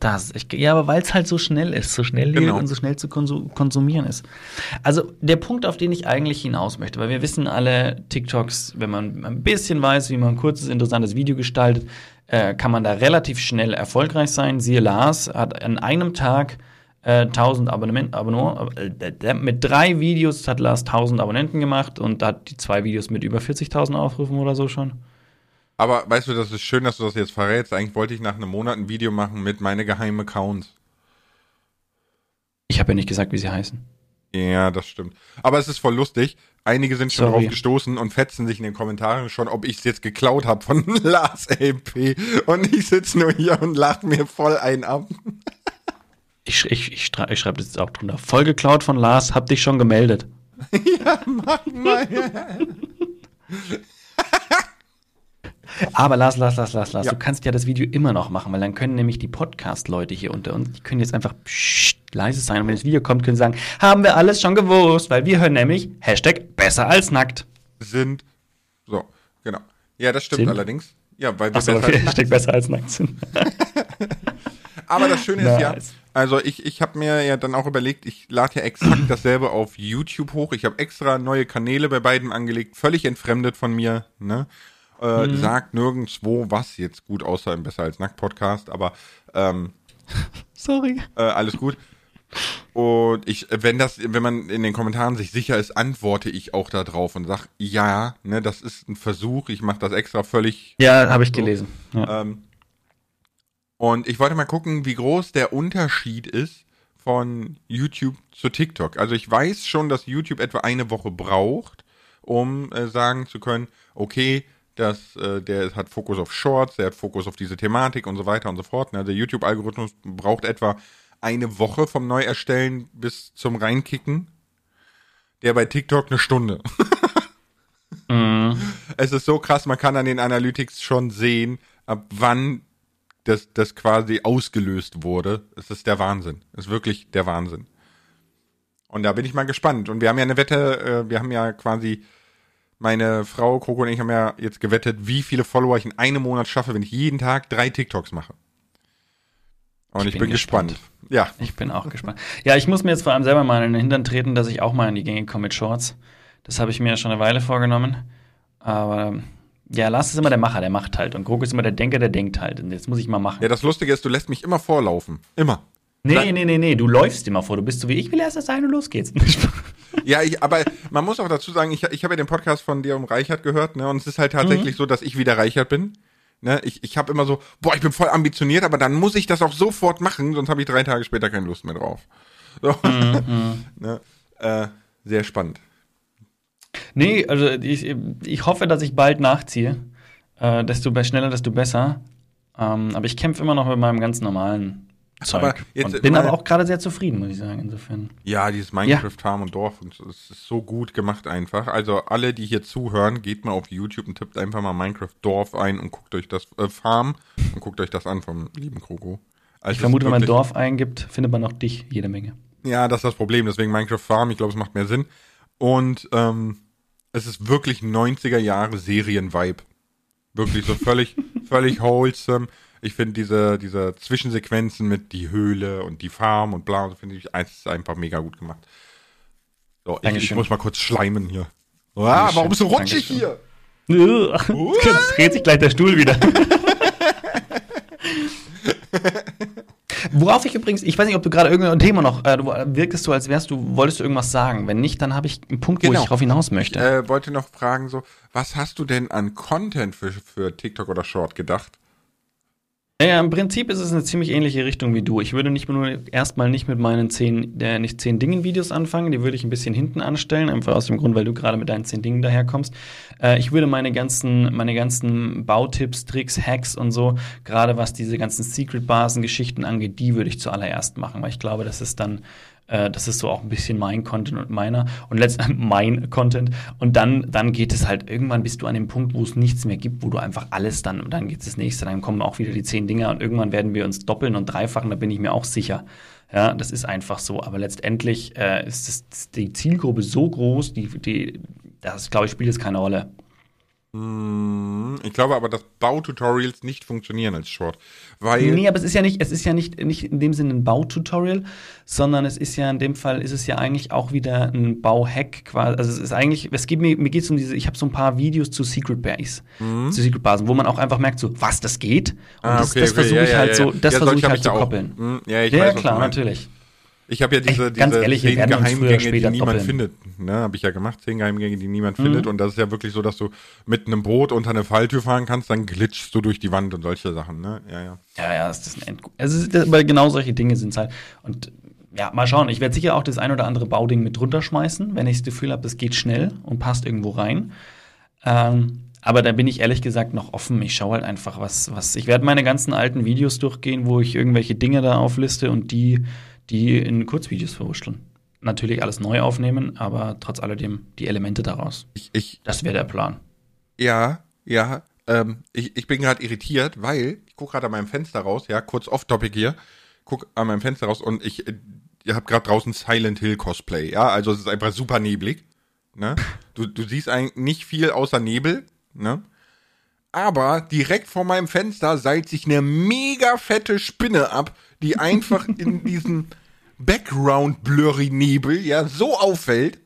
Das ist echt, ja, aber weil es halt so schnell ist, so schnell Genau. und so schnell zu konsu konsumieren ist. Also der Punkt, auf den ich eigentlich hinaus möchte, weil wir wissen alle, TikToks, wenn man ein bisschen weiß, wie man ein kurzes, interessantes Video gestaltet, äh, kann man da relativ schnell erfolgreich sein. Siehe Lars hat an einem Tag äh, 1000 Abonnement, Abonnement, äh, mit drei Videos hat Lars 1000 Abonnenten gemacht und hat die zwei Videos mit über 40.000 Aufrufen oder so schon. Aber weißt du, das ist schön, dass du das jetzt verrätst. Eigentlich wollte ich nach einem Monat ein Video machen mit meine geheimen Accounts. Ich habe ja nicht gesagt, wie sie heißen. Ja, das stimmt. Aber es ist voll lustig. Einige sind schon Sorry. drauf gestoßen und fetzen sich in den Kommentaren schon, ob ich es jetzt geklaut habe von Lars LP. Und ich sitze nur hier und lach mir voll ein ab. Ich, ich, ich, ich schreibe das jetzt auch drunter. Voll geklaut von Lars, hab dich schon gemeldet. Aber Lars, Lars, Lars, Lars, Lars, Ja. du kannst ja das Video immer noch machen, weil dann können nämlich die Podcast-Leute hier unter uns, die können jetzt einfach pssst, leise sein. Und wenn das Video kommt, können sie sagen, haben wir alles schon gewusst, weil wir hören nämlich Hashtag besser als nackt. Sind. So, genau. Ja, das stimmt Sind? allerdings. Ja, weil wir Achso, besser- okay, Hashtag besser als nackt sind. Aber das Schöne ist ja. Also ich, ich habe mir ja dann auch überlegt, ich lade ja exakt dasselbe auf YouTube hoch. Ich habe extra neue Kanäle bei beiden angelegt, völlig entfremdet von mir. Ne? Äh, Mhm. Sagt nirgendwo was jetzt gut, außer im Besser als Nackt Podcast, aber ähm, Sorry. äh, alles gut. Und ich, wenn das, wenn man in den Kommentaren sich sicher ist, antworte ich auch da drauf und sag, ja, ne, das ist ein Versuch, ich mache das extra völlig Ja, habe ich gelesen. Ja. ähm, und ich wollte mal gucken, wie groß der Unterschied ist von YouTube zu TikTok. Also ich weiß schon, dass YouTube etwa eine Woche braucht, um äh, sagen zu können, okay, das, äh, der hat Fokus auf Shorts, der hat Fokus auf diese Thematik und so weiter und so fort. Ne? Der YouTube-Algorithmus braucht etwa eine Woche vom Neuerstellen bis zum Reinkicken. Der bei TikTok eine Stunde. Mhm. es ist so krass, man kann an den Analytics schon sehen, ab wann das, das quasi ausgelöst wurde. Es ist der Wahnsinn. Es ist wirklich der Wahnsinn. Und da bin ich mal gespannt. Und wir haben ja eine Wette, äh, wir haben ja quasi, meine Frau Coco und ich haben ja jetzt gewettet, wie viele Follower ich in einem Monat schaffe, wenn ich jeden Tag drei TikToks mache. Und ich, Ich bin, bin gespannt. gespannt. Ja, Ich bin auch gespannt. Ja, ich muss mir jetzt vor allem selber mal in den Hintern treten, dass ich auch mal in die Gänge komme mit Shorts. Das habe ich mir ja schon eine Weile vorgenommen. Aber ja, Lars ist immer der Macher, der macht halt. Und Krog ist immer der Denker, der denkt halt. Und jetzt muss ich mal machen. ja, das Lustige ist, du lässt mich immer vorlaufen. Immer. nee, nee, nee, nee, du läufst immer vor. Du bist so wie ich will erst das sein und los geht's. Ja, ich, aber man muss auch dazu sagen, ich, ich habe ja den Podcast von dir um Reichert gehört, ne? Und es ist halt tatsächlich so, dass ich wieder Reichert bin. Ne? Ich, ich habe immer so, boah, ich bin voll ambitioniert, aber dann muss ich das auch sofort machen, sonst habe ich drei Tage später keine Lust mehr drauf. So. ne? äh, sehr spannend. Nee, also ich, ich hoffe, dass ich bald nachziehe. Äh, desto schneller, desto besser. Ähm, aber ich kämpfe immer noch mit meinem ganz normalen Zeug. Aber jetzt und bin aber auch gerade sehr zufrieden, muss ich sagen, insofern. Ja, dieses Minecraft Farm und Dorf, und es ist so gut gemacht einfach. Also alle, die hier zuhören, geht mal auf YouTube und tippt einfach mal Minecraft Dorf ein und guckt euch das äh, Farm und guckt euch das an vom lieben Kroko. Also Ich vermute, wenn man Dorf eingibt, findet man auch dich jede Menge. Ja, das ist das Problem. Deswegen Minecraft Farm. Ich glaube, es macht mehr Sinn. Und ähm, es ist wirklich 90er Jahre Serien-Vibe. Wirklich so völlig, völlig wholesome. Ich finde diese, diese Zwischensequenzen mit die Höhle und die Farm und bla, finde ich einfach mega gut gemacht. So, ich, ich muss mal kurz schleimen hier. Ah, warum so rutschig Dankeschön. hier? Jetzt dreht sich gleich der Stuhl wieder. Worauf ich übrigens, ich weiß nicht, ob du gerade irgendein Thema noch, äh, du wirktest so, als wärst du, wolltest du irgendwas sagen. Wenn nicht, dann habe ich einen Punkt, wo Genau. ich drauf hinaus möchte. Äh, wollte noch fragen so, was hast du denn an Content für, für TikTok oder Short gedacht? Ja, im Prinzip ist es eine ziemlich ähnliche Richtung wie du. Ich würde nicht nur erstmal nicht mit meinen zehn, äh, nicht zehn Dingen-Videos anfangen, die würde ich ein bisschen hinten anstellen, einfach aus dem Grund, weil du gerade mit deinen zehn Dingen daherkommst. Äh, ich würde meine ganzen, meine ganzen Bautipps, Tricks, Hacks und so, gerade was diese ganzen Secret-Basen-Geschichten angeht, die würde ich zuallererst machen, weil ich glaube, das ist dann Äh, das ist so auch ein bisschen mein Content und meiner und letztendlich mein Content. Und dann, dann geht es halt irgendwann bist du an dem Punkt, wo es nichts mehr gibt, wo du einfach alles dann und dann geht es das nächste, dann kommen auch wieder die zehn Dinger und irgendwann werden wir uns doppeln und dreifachen, da bin ich mir auch sicher. Ja, das ist einfach so. Aber letztendlich äh, ist das, die Zielgruppe so groß, die, die, das, glaube ich, spielt jetzt keine Rolle. Hm, ich glaube aber, dass Baututorials nicht funktionieren als Short. Weil nee, aber es ist ja nicht, es ist ja nicht, nicht in dem Sinne ein Baututorial, sondern es ist ja in dem Fall ist es ja eigentlich auch wieder ein Bauhack quasi. Also es ist eigentlich, es geht mir, mir geht es um diese, ich habe so ein paar Videos zu Secret Base, mhm. zu Secret Basen, wo man auch einfach merkt, so, was das geht. Und ah, das, das okay. versuche ja, ich halt ja, so, das versuche ich halt zu koppeln. Hm, ja, ich ja, weiß, klar, natürlich. Ich habe ja diese, Ey, diese ehrlich, zehn Geheimgänge, die niemand doppeln. findet. Ne, habe ich ja gemacht, zehn Geheimgänge, die niemand mhm. findet. Und das ist ja wirklich so, dass du mit einem Boot unter eine Falltür fahren kannst, dann glitschst du durch die Wand und solche Sachen. Ne? Ja, ja. Ja, ja, das ist ein Endgut. Also, das, aber genau solche Dinge sind es halt. Und ja, mal schauen. Ich werde sicher auch das ein oder andere Bauding mit drunter schmeißen, wenn ich das Gefühl habe, das geht schnell und passt irgendwo rein. Ähm, aber da bin ich ehrlich gesagt noch offen. Ich schaue halt einfach, was, was. Ich werde meine ganzen alten Videos durchgehen, wo ich irgendwelche Dinge da aufliste und die die in Kurzvideos verwurschteln. Natürlich alles neu aufnehmen, aber trotz alledem die Elemente daraus. Ich, ich, das wäre der Plan. Ja, ja. Ähm, ich, ich bin gerade irritiert, weil ich gucke gerade an meinem Fenster raus, ja, kurz off-topic hier, gucke an meinem Fenster raus und ich, ihr habt gerade draußen Silent Hill Cosplay, ja, also es ist einfach super neblig, ne? Du, du siehst eigentlich nicht viel außer Nebel, ne? Aber direkt vor meinem Fenster seilt sich eine mega fette Spinne ab, die einfach in diesen Background-Blurry-Nebel ja so auffällt.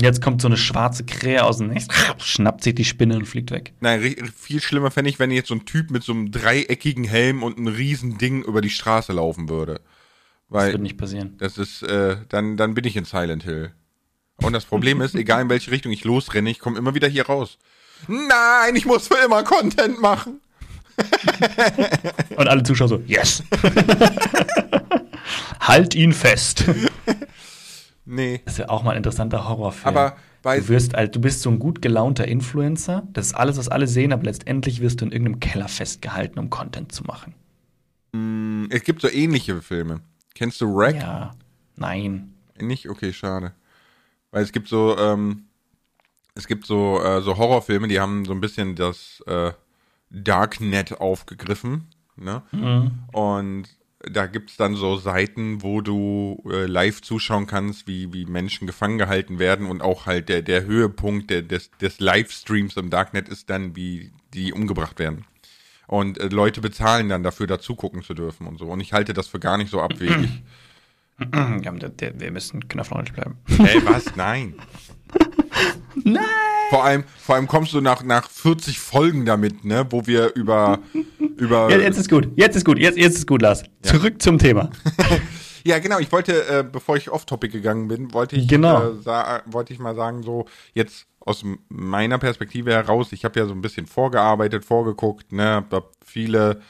Jetzt kommt so eine schwarze Krähe aus dem Nest, schnappt sich die Spinne und fliegt weg. Nein, viel schlimmer fände ich, wenn jetzt so ein Typ mit so einem dreieckigen Helm und einem riesen Ding über die Straße laufen würde. Weil das wird nicht passieren. Das ist, äh, dann, dann bin ich in Silent Hill. Und das Problem ist, egal in welche Richtung ich losrenne, ich komme immer wieder hier raus. Nein, ich muss für immer Content machen. Und alle Zuschauer so, yes. halt ihn fest. Nee. Das ist ja auch mal ein interessanter Horrorfilm. Aber du, wirst, halt, du bist so ein gut gelaunter Influencer. Das ist alles, was alle sehen, aber letztendlich wirst du in irgendeinem Keller festgehalten, um Content zu machen. Mm, es gibt so ähnliche Filme. Kennst du Wreck? Ja. Nein. Nicht? Okay, schade. Weil es gibt so, ähm, es gibt so, äh, so Horrorfilme, die haben so ein bisschen das äh, Darknet aufgegriffen. Ne? Mhm. Und da gibt es dann so Seiten, wo du äh, live zuschauen kannst, wie, wie Menschen gefangen gehalten werden und auch halt der, der Höhepunkt der, des, des Livestreams im Darknet ist dann, wie die umgebracht werden. Und äh, Leute bezahlen dann dafür, dazu gucken zu dürfen und so. Und ich halte das für gar nicht so abwegig. Ja, wir müssen knopfneutral bleiben. Ey, was? Nein. Nein! Vor allem, vor allem kommst du nach, nach 40 Folgen damit, ne, wo wir über. über ja, jetzt ist gut, jetzt ist gut, jetzt, jetzt ist gut, Lars. Ja. Zurück zum Thema. ja, genau, ich wollte, äh, bevor ich off-topic gegangen bin, wollte ich, genau. äh, wollte ich mal sagen, so, jetzt aus meiner Perspektive heraus, ich habe ja so ein bisschen vorgearbeitet, vorgeguckt, ne, hab viele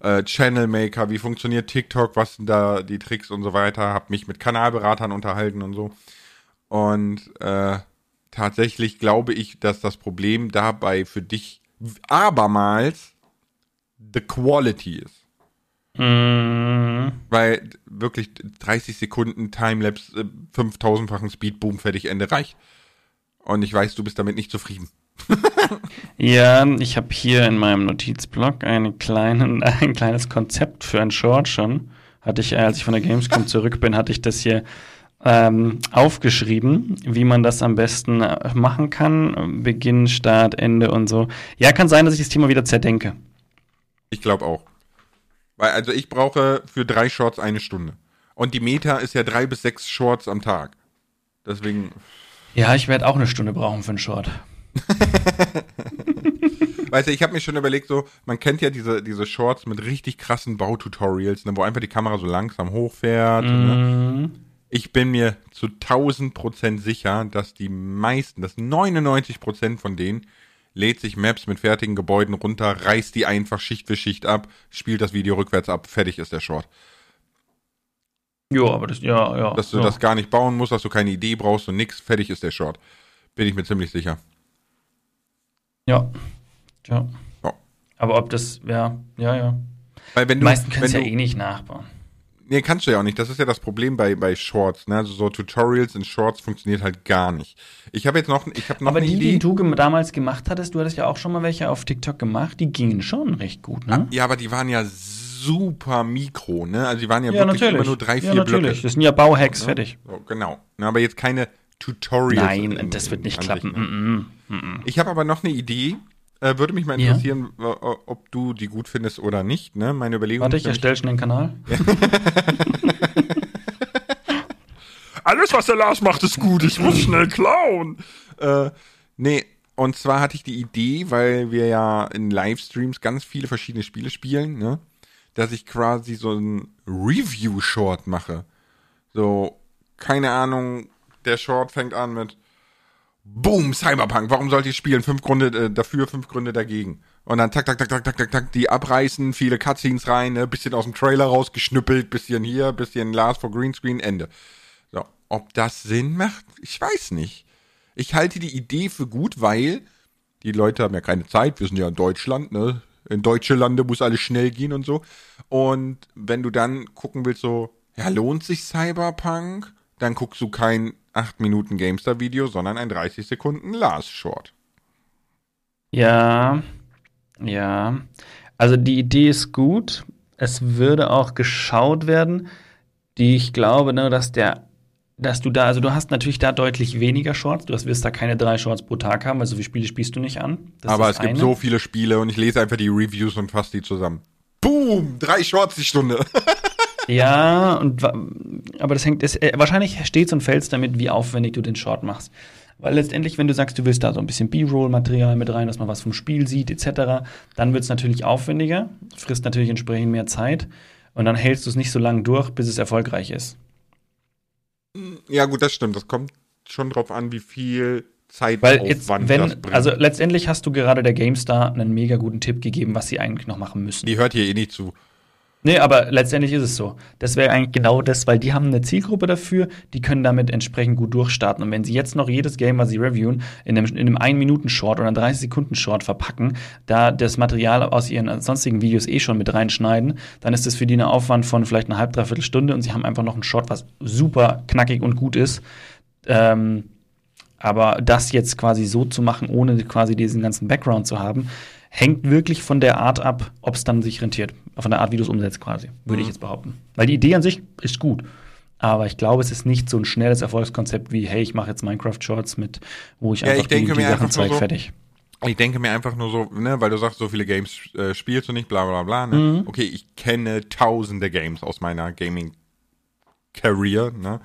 äh, Channel Maker, wie funktioniert TikTok, was sind da die Tricks und so weiter, habe mich mit Kanalberatern unterhalten und so. Und äh, tatsächlich glaube ich, dass das Problem dabei für dich abermals the quality ist. Mm. Weil wirklich 30 Sekunden Timelapse, äh, 5000-fachen Speedboom, fertig, Ende reicht. Und ich weiß, du bist damit nicht zufrieden. ja, ich habe hier in meinem Notizblock eine kleinen, ein kleines Konzept für ein Short schon. Hatte ich, als ich von der Gamescom zurück bin, hatte ich das hier ähm, aufgeschrieben, wie man das am besten äh, machen kann. Beginn, Start, Ende und so. Ja, kann sein, dass ich das Thema wieder zerdenke. Ich glaube auch. Weil, also ich brauche für drei Shorts eine Stunde. Und die Meta ist ja drei bis sechs Shorts am Tag. Deswegen. Ja, ich werde auch eine Stunde brauchen für einen Short. weißt du, ich habe mir schon überlegt, so, man kennt ja diese, diese Shorts mit richtig krassen Baututorials, ne, wo einfach die Kamera so langsam hochfährt. Mm. Ne? Ich bin mir zu 1000 Prozent sicher, dass die meisten, dass 99 Prozent von denen lädt sich Maps mit fertigen Gebäuden runter, reißt die einfach Schicht für Schicht ab, spielt das Video rückwärts ab, fertig ist der Short. Ja, aber das, ja, ja. Dass du ja. das gar nicht bauen musst, dass du keine Idee brauchst und nix, fertig ist der Short. Bin ich mir ziemlich sicher. Ja. Ja. ja. Aber ob das, ja, ja, ja. Weil wenn du, die meisten können es ja eh nicht nachbauen. Nee, kannst du ja auch nicht. Das ist ja das Problem bei, bei Shorts. Ne? Also so Tutorials in Shorts funktioniert halt gar nicht. Ich habe jetzt noch, ich hab noch Aber die, Idee. die du damals gemacht hattest, du hattest ja auch schon mal welche auf TikTok gemacht, die gingen schon recht gut, ne? ja, aber die waren ja super mikro, ne? Also die waren ja, wirklich immer nur drei, vier ja, natürlich. Blöcke. Das sind ja Bauhacks, Ne? fertig. So, genau. Ne, aber jetzt keine Tutorials. Nein, in- das wird nicht klappen. Sich, ne? Mm -mm. Mm -mm. Ich habe aber noch eine Idee. Äh, würde mich mal Ja. interessieren, wa- ob du die gut findest oder nicht. Ne? Meine Überlegung Warte, ich erstelle schon den Kanal. Alles, was der Lars macht, ist gut. Ich muss schnell klauen. Äh, nee, und zwar hatte ich die Idee, weil wir ja in Livestreams ganz viele verschiedene Spiele spielen, ne? dass ich quasi so ein Review-Short mache. So, keine Ahnung, der Short fängt an mit Boom, Cyberpunk, warum sollte ich spielen? Fünf Gründe äh, dafür, fünf Gründe dagegen. Und dann tak, tak, tak, tak, tak, tak, tak, die abreißen, viele Cutscenes rein, ne? bisschen aus dem Trailer rausgeschnüppelt, bisschen hier, bisschen Last for Greenscreen, Ende. So, ob das Sinn macht, ich weiß nicht. Ich halte die Idee für gut, weil die Leute haben ja keine Zeit, wir sind ja in Deutschland, ne? In deutsche Lande muss alles schnell gehen und so. Und wenn du dann gucken willst, so, ja, lohnt sich Cyberpunk? Dann guckst du kein 8 Minuten GameStar-Video, sondern ein 30 Sekunden Lars-Short. Ja, ja. Also die Idee ist gut. Es würde auch geschaut werden. Die ich glaube, ne, dass der, dass du da, also du hast natürlich da deutlich weniger Shorts. Du wirst da keine drei Shorts pro Tag haben, weil so viele Spiele spielst du nicht an. Das Aber es gibt eine. so viele Spiele und ich lese einfach die Reviews und fasse die zusammen. Boom! Drei Shorts die Stunde. Ja, und aber das hängt, es, äh, wahrscheinlich steht und fällst damit, wie aufwendig du den Short machst. Weil letztendlich, wenn du sagst, du willst da so ein bisschen B-Roll-Material mit rein, dass man was vom Spiel sieht, etc., dann wird es natürlich aufwendiger, frisst natürlich entsprechend mehr Zeit und dann hältst du es nicht so lange durch, bis es erfolgreich ist. ja, gut, das stimmt. Das kommt schon drauf an, wie viel Weil Zeitaufwand jetzt, das wenn, bringt. also letztendlich hast du gerade der GameStar einen mega guten Tipp gegeben, was sie eigentlich noch machen müssen. die hört hier eh nicht zu. Nee, aber letztendlich ist es so. Das wäre eigentlich genau das, weil die haben eine Zielgruppe dafür, die können damit entsprechend gut durchstarten. Und wenn sie jetzt noch jedes Game, was sie reviewen, in einem, in einem 1-Minuten-Short oder einem 30-Sekunden-Short verpacken, da das Material aus ihren sonstigen Videos eh schon mit reinschneiden, dann ist das für die ein Aufwand von vielleicht eine halb, dreiviertel Stunde und sie haben einfach noch einen Short, was super knackig und gut ist. Ähm, aber das jetzt quasi so zu machen, ohne quasi diesen ganzen Background zu haben, hängt wirklich von der Art ab, ob es dann sich rentiert. Von der Art, wie du es umsetzt, quasi, würde ich jetzt behaupten. Weil die Idee an sich ist gut. Aber ich glaube, es ist nicht so ein schnelles Erfolgskonzept wie, hey, ich mache jetzt Minecraft-Shorts mit, wo ich Ja, einfach ich denke die, die mir Sachen zeige, so- fertig. Ich denke mir einfach nur so, ne, weil du sagst, so viele Games äh, spielst du nicht, bla bla bla. Ne? Mhm. Okay, ich kenne tausende Games aus meiner Gaming-Career, ne?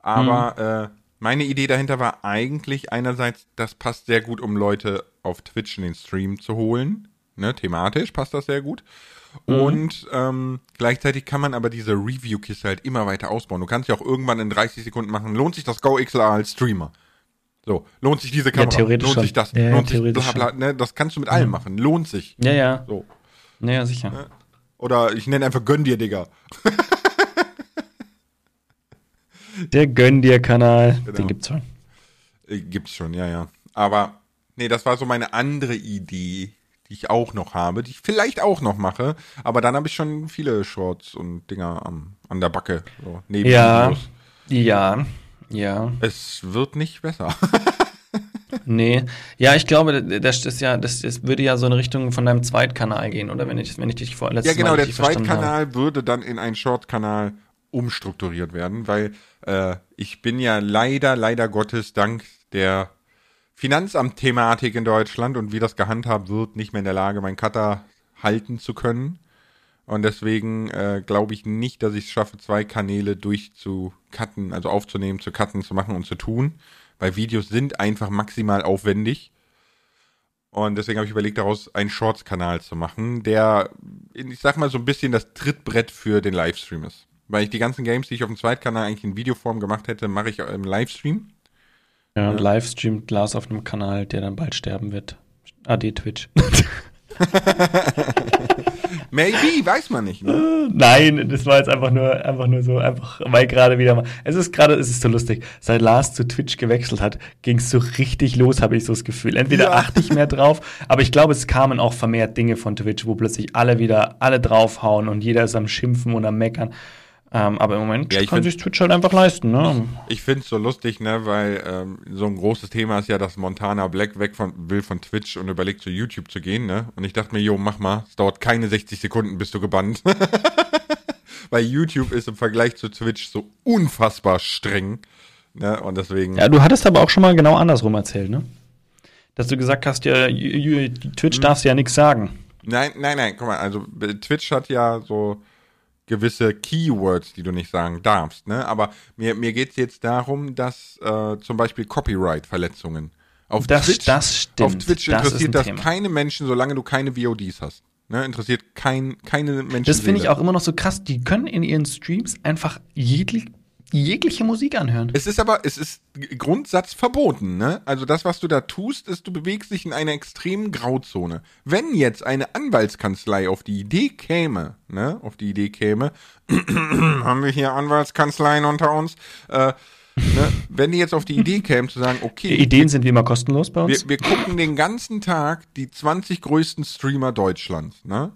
Aber Mhm. äh, meine Idee dahinter war eigentlich einerseits, das passt sehr gut, um Leute auf Twitch in den Stream zu holen. Ne? Thematisch passt das sehr gut. Mhm. Und ähm, gleichzeitig kann man aber diese Review-Kiste halt immer weiter ausbauen. Du kannst ja auch irgendwann in 30 Sekunden machen, lohnt sich das Go XLR als Streamer? So, lohnt sich diese Kamera? theoretisch lohnt schon. sich das? Ja, ja, lohnt sich theoretisch bla, bla, ne? Das kannst du mit allem machen. Lohnt sich. Ja, ja. So. Ja, sicher. Oder ich nenne einfach Gönn dir, Digga. Der Gönn dir Kanal, Genau. den gibt's schon. Äh, Gibt's schon, ja, ja. Aber, nee, das war so meine andere Idee, die ich auch noch habe, die ich vielleicht auch noch mache. Aber dann habe ich schon viele Shorts und Dinger am, an der Backe. So, neben Ja, ja, ja. Es wird nicht besser. Nee. Ja, ich glaube, das ist ja, das, das würde ja so in Richtung von deinem Zweitkanal gehen, oder? Wenn ich, wenn ich dich vor letztes ja, genau, Mal der. Zweitkanal würde dann in einen Short-Kanal umstrukturiert werden, weil äh, ich bin ja leider, leider Gottes, dank der Finanzamt-Thematik in Deutschland und wie das gehandhabt wird, nicht mehr in der Lage, meinen Cutter halten zu können. Und deswegen äh, glaube ich nicht, dass ich es schaffe, zwei Kanäle durchzucutten, also aufzunehmen, zu cutten, zu machen und zu tun. Weil Videos sind einfach maximal aufwendig. Und deswegen habe ich überlegt, daraus einen Shorts-Kanal zu machen, der, ich sag mal, so ein bisschen das Trittbrett für den Livestream ist. Weil ich die ganzen Games, die ich auf dem Zweitkanal eigentlich in Videoform gemacht hätte, mache ich im Livestream. Ja, und live streamt Lars auf einem Kanal, der dann bald sterben wird. AD Twitch. Maybe, weiß man nicht. Ne? Nein, das war jetzt einfach nur, einfach nur so, einfach, weil gerade wieder mal. Es ist gerade, es ist so lustig. Seit Lars zu Twitch gewechselt hat, ging es so richtig los, habe ich so das Gefühl. Entweder Ja. achte ich mehr drauf, aber ich glaube, es kamen auch vermehrt Dinge von Twitch, wo plötzlich alle wieder, alle draufhauen und jeder ist am Schimpfen und am Meckern. Ähm, aber im Moment Ja, ich kann find- sich Twitch halt einfach leisten, ne? Ich find's so lustig, ne, weil ähm, so ein großes Thema ist ja, dass Montana Black weg von, will von Twitch und überlegt zu YouTube zu gehen, ne? Und ich dachte mir, jo, mach mal, es dauert keine 60 Sekunden, bist du gebannt. weil YouTube ist im Vergleich zu Twitch so unfassbar streng, ne? Und deswegen. Ja, du hattest aber auch schon mal genau andersrum erzählt, ne? Dass du gesagt hast, ja, Twitch darfst ja nichts sagen. Nein, nein, nein, guck mal, also Twitch hat ja so gewisse Keywords, die du nicht sagen darfst, ne? Aber mir, mir geht's jetzt darum, dass äh, zum Beispiel Copyright-Verletzungen auf Das- Twitch, das auf Twitch Das interessiert das Thema. keine Menschen, solange du keine VODs hast. Ne? Interessiert kein, keine Menschen. Das finde ich auch immer noch so krass. Die können in ihren Streams einfach jeglich, jegliche Musik anhören. Es ist aber, es ist Grundsatz verboten, ne? Also das, was du da tust, ist, du bewegst dich in einer extremen Grauzone. Wenn jetzt eine Anwaltskanzlei auf die Idee käme, ne, auf die Idee käme, haben wir hier Anwaltskanzleien unter uns, äh, ne, wenn die jetzt auf die Idee kämen zu sagen, okay, Ideen sind wie immer kostenlos bei uns. wir, wir gucken den ganzen Tag die 20 größten Streamer Deutschlands, ne?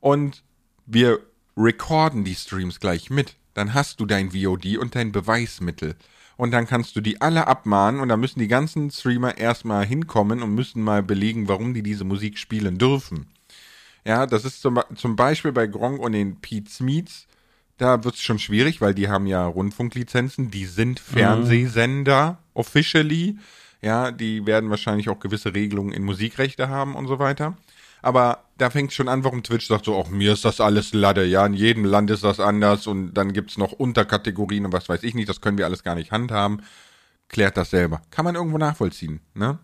Und wir recorden die Streams gleich mit. Dann hast du dein VOD und dein Beweismittel. Und dann kannst du die alle abmahnen und dann müssen die ganzen Streamer erstmal hinkommen und müssen mal belegen, warum die diese Musik spielen dürfen. Ja, das ist zum, zum Beispiel bei Gronk und den Pete's Meets, da wird's schon schwierig, weil die haben ja Rundfunklizenzen, die sind Fernsehsender officially. Ja, die werden wahrscheinlich auch gewisse Regelungen in Musikrechte haben und so weiter. Aber da fängt schon an, warum Twitch sagt so, auch mir ist das alles Lade, ja, in jedem Land ist das anders und dann gibt's noch Unterkategorien und was weiß ich nicht, das können wir alles gar nicht handhaben. Klärt das selber. Kann man irgendwo nachvollziehen, ne?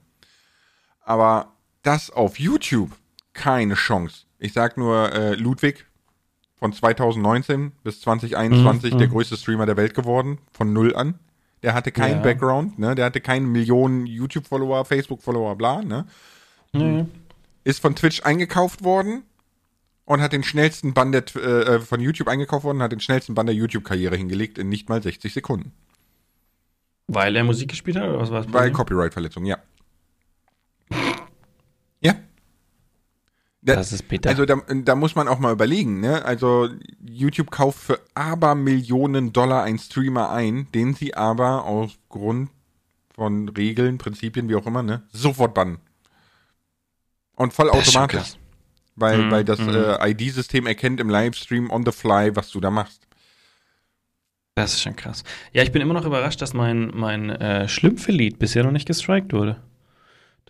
Aber das auf YouTube, keine Chance. Ich sag nur, äh, Ludwig von 2019 bis 2021 der größte Streamer der Welt geworden, von null an. Der hatte keinen Ja. Background, ne? Der hatte keine Millionen YouTube-Follower, Facebook-Follower, bla, ne? Ist von Twitch eingekauft worden und hat den schnellsten Bann der, äh, äh, von YouTube eingekauft worden, und hat den schnellsten Bann der YouTube-Karriere hingelegt in nicht mal 60 Sekunden. Weil er Musik gespielt hat oder was war das? Weil? Copyright-Verletzung, ja. Ja. Da- Das ist bitter. Also da, da muss man auch mal überlegen, ne? Also YouTube kauft für Abermillionen Dollar einen Streamer ein, den sie aber aufgrund von Regeln, Prinzipien, wie auch immer, ne, sofort bannen. Und vollautomatisch. Weil, Mhm, weil das mhm. äh, ID-System erkennt im Livestream on the fly, was du da machst. Das ist schon krass. Ja, ich bin immer noch überrascht, dass mein, mein äh, Schlümpfe-Lied bisher noch nicht gestrikt wurde.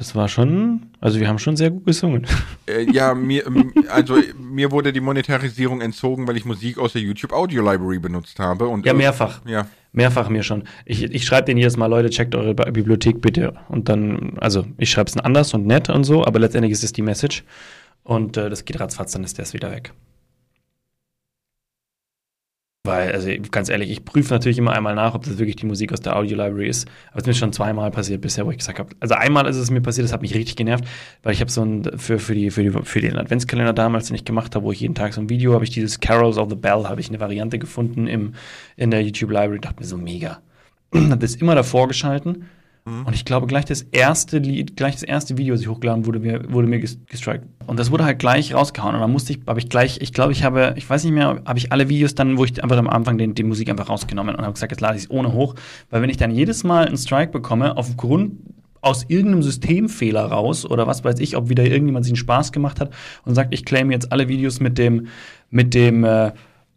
Das war schon, also wir haben schon sehr gut gesungen. Äh, ja, mir, ähm, also mir wurde die Monetarisierung entzogen, weil ich Musik aus der YouTube Audio Library benutzt habe. Und Ja, mehrfach. Ja, Mehrfach mir schon. Ich, ich schreibe denen jedes Mal, Leute, checkt eure Bi- Bibliothek bitte. Und dann, also ich schreibe es anders und nett und so, aber letztendlich ist es die Message. Und äh, das geht ratzfatz, dann ist der wieder weg. Weil, also ganz ehrlich, ich prüfe natürlich immer einmal nach, ob das wirklich die Musik aus der Audio Library ist. Aber es ist mir schon zweimal passiert bisher, wo ich gesagt habe. Also einmal ist es mir passiert, das hat mich richtig genervt, weil ich habe so ein, für, für, die, für, die, für den Adventskalender damals, den ich gemacht habe, wo ich jeden Tag so ein Video, habe ich dieses Carols of the Bell, habe ich eine Variante gefunden im, in der YouTube Library, dachte mir so mega. Hab das immer davor geschalten. Und ich glaube, gleich das erste Lied, gleich das erste Video, das ich hochgeladen wurde, mir, wurde mir ges- gestrikt. Und das wurde halt gleich rausgehauen. Und dann musste ich, habe ich gleich, ich glaube, ich habe, ich weiß nicht mehr, habe ich alle Videos dann, wo ich einfach am Anfang den, die Musik einfach rausgenommen und habe gesagt, jetzt lade ich es ohne hoch. Weil wenn ich dann jedes Mal einen Strike bekomme, aufgrund aus irgendeinem Systemfehler raus oder was weiß ich, ob wieder irgendjemand sich einen Spaß gemacht hat und sagt, ich claim jetzt alle Videos mit dem, mit dem, äh,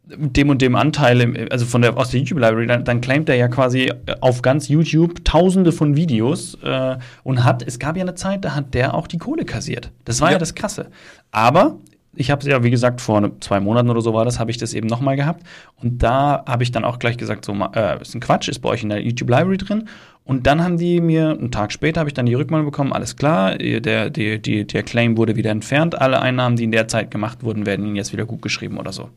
dem und dem Anteil, also von der aus der YouTube Library, dann, dann claimt er ja quasi auf ganz YouTube Tausende von Videos äh, und hat, es gab ja eine Zeit, da hat der auch die Kohle kassiert. Das war ja, Ja. das Krasse. Aber ich habe es ja, wie gesagt, vor ne- zwei Monaten oder so war das, habe ich das eben nochmal gehabt. Und da habe ich dann auch gleich gesagt, so, äh, ist ein Quatsch, ist bei euch in der YouTube Library drin. Und dann haben die mir, einen Tag später habe ich dann die Rückmeldung bekommen, alles klar, der, die, die, der Claim wurde wieder entfernt, alle Einnahmen, die in der Zeit gemacht wurden, werden ihnen jetzt wieder gut geschrieben oder so.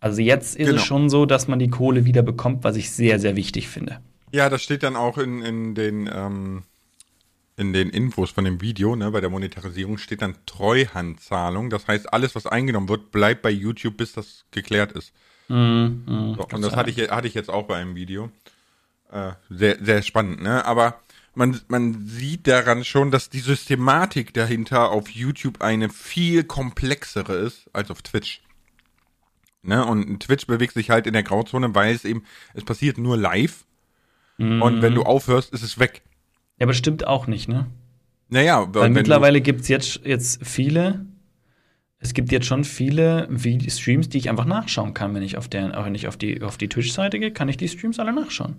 Also jetzt ist Genau. es schon so, dass man die Kohle wieder bekommt, was ich sehr, sehr wichtig finde. Ja, das steht dann auch in, in den ähm, in den Infos von dem Video, ne, bei der Monetarisierung steht dann Treuhandzahlung. Das heißt, alles, was eingenommen wird, bleibt bei YouTube, bis das geklärt ist. Mhm, So, und das hatte ich, hatte ich jetzt auch bei einem Video. Äh, sehr, sehr spannend, ne? Aber man, man sieht daran schon, dass die Systematik dahinter auf YouTube eine viel komplexere ist als auf Twitch. Ne? Und Twitch bewegt sich halt in der Grauzone, weil es eben, es passiert nur live. Mhm. Und wenn du aufhörst, ist es weg. Ja, aber stimmt auch nicht, ne? Naja, weil mittlerweile gibt es jetzt, jetzt viele, es gibt jetzt schon viele Streams, die ich einfach nachschauen kann, wenn ich auf der, wenn ich auf die, auf die Twitch-Seite gehe, kann ich die Streams alle nachschauen.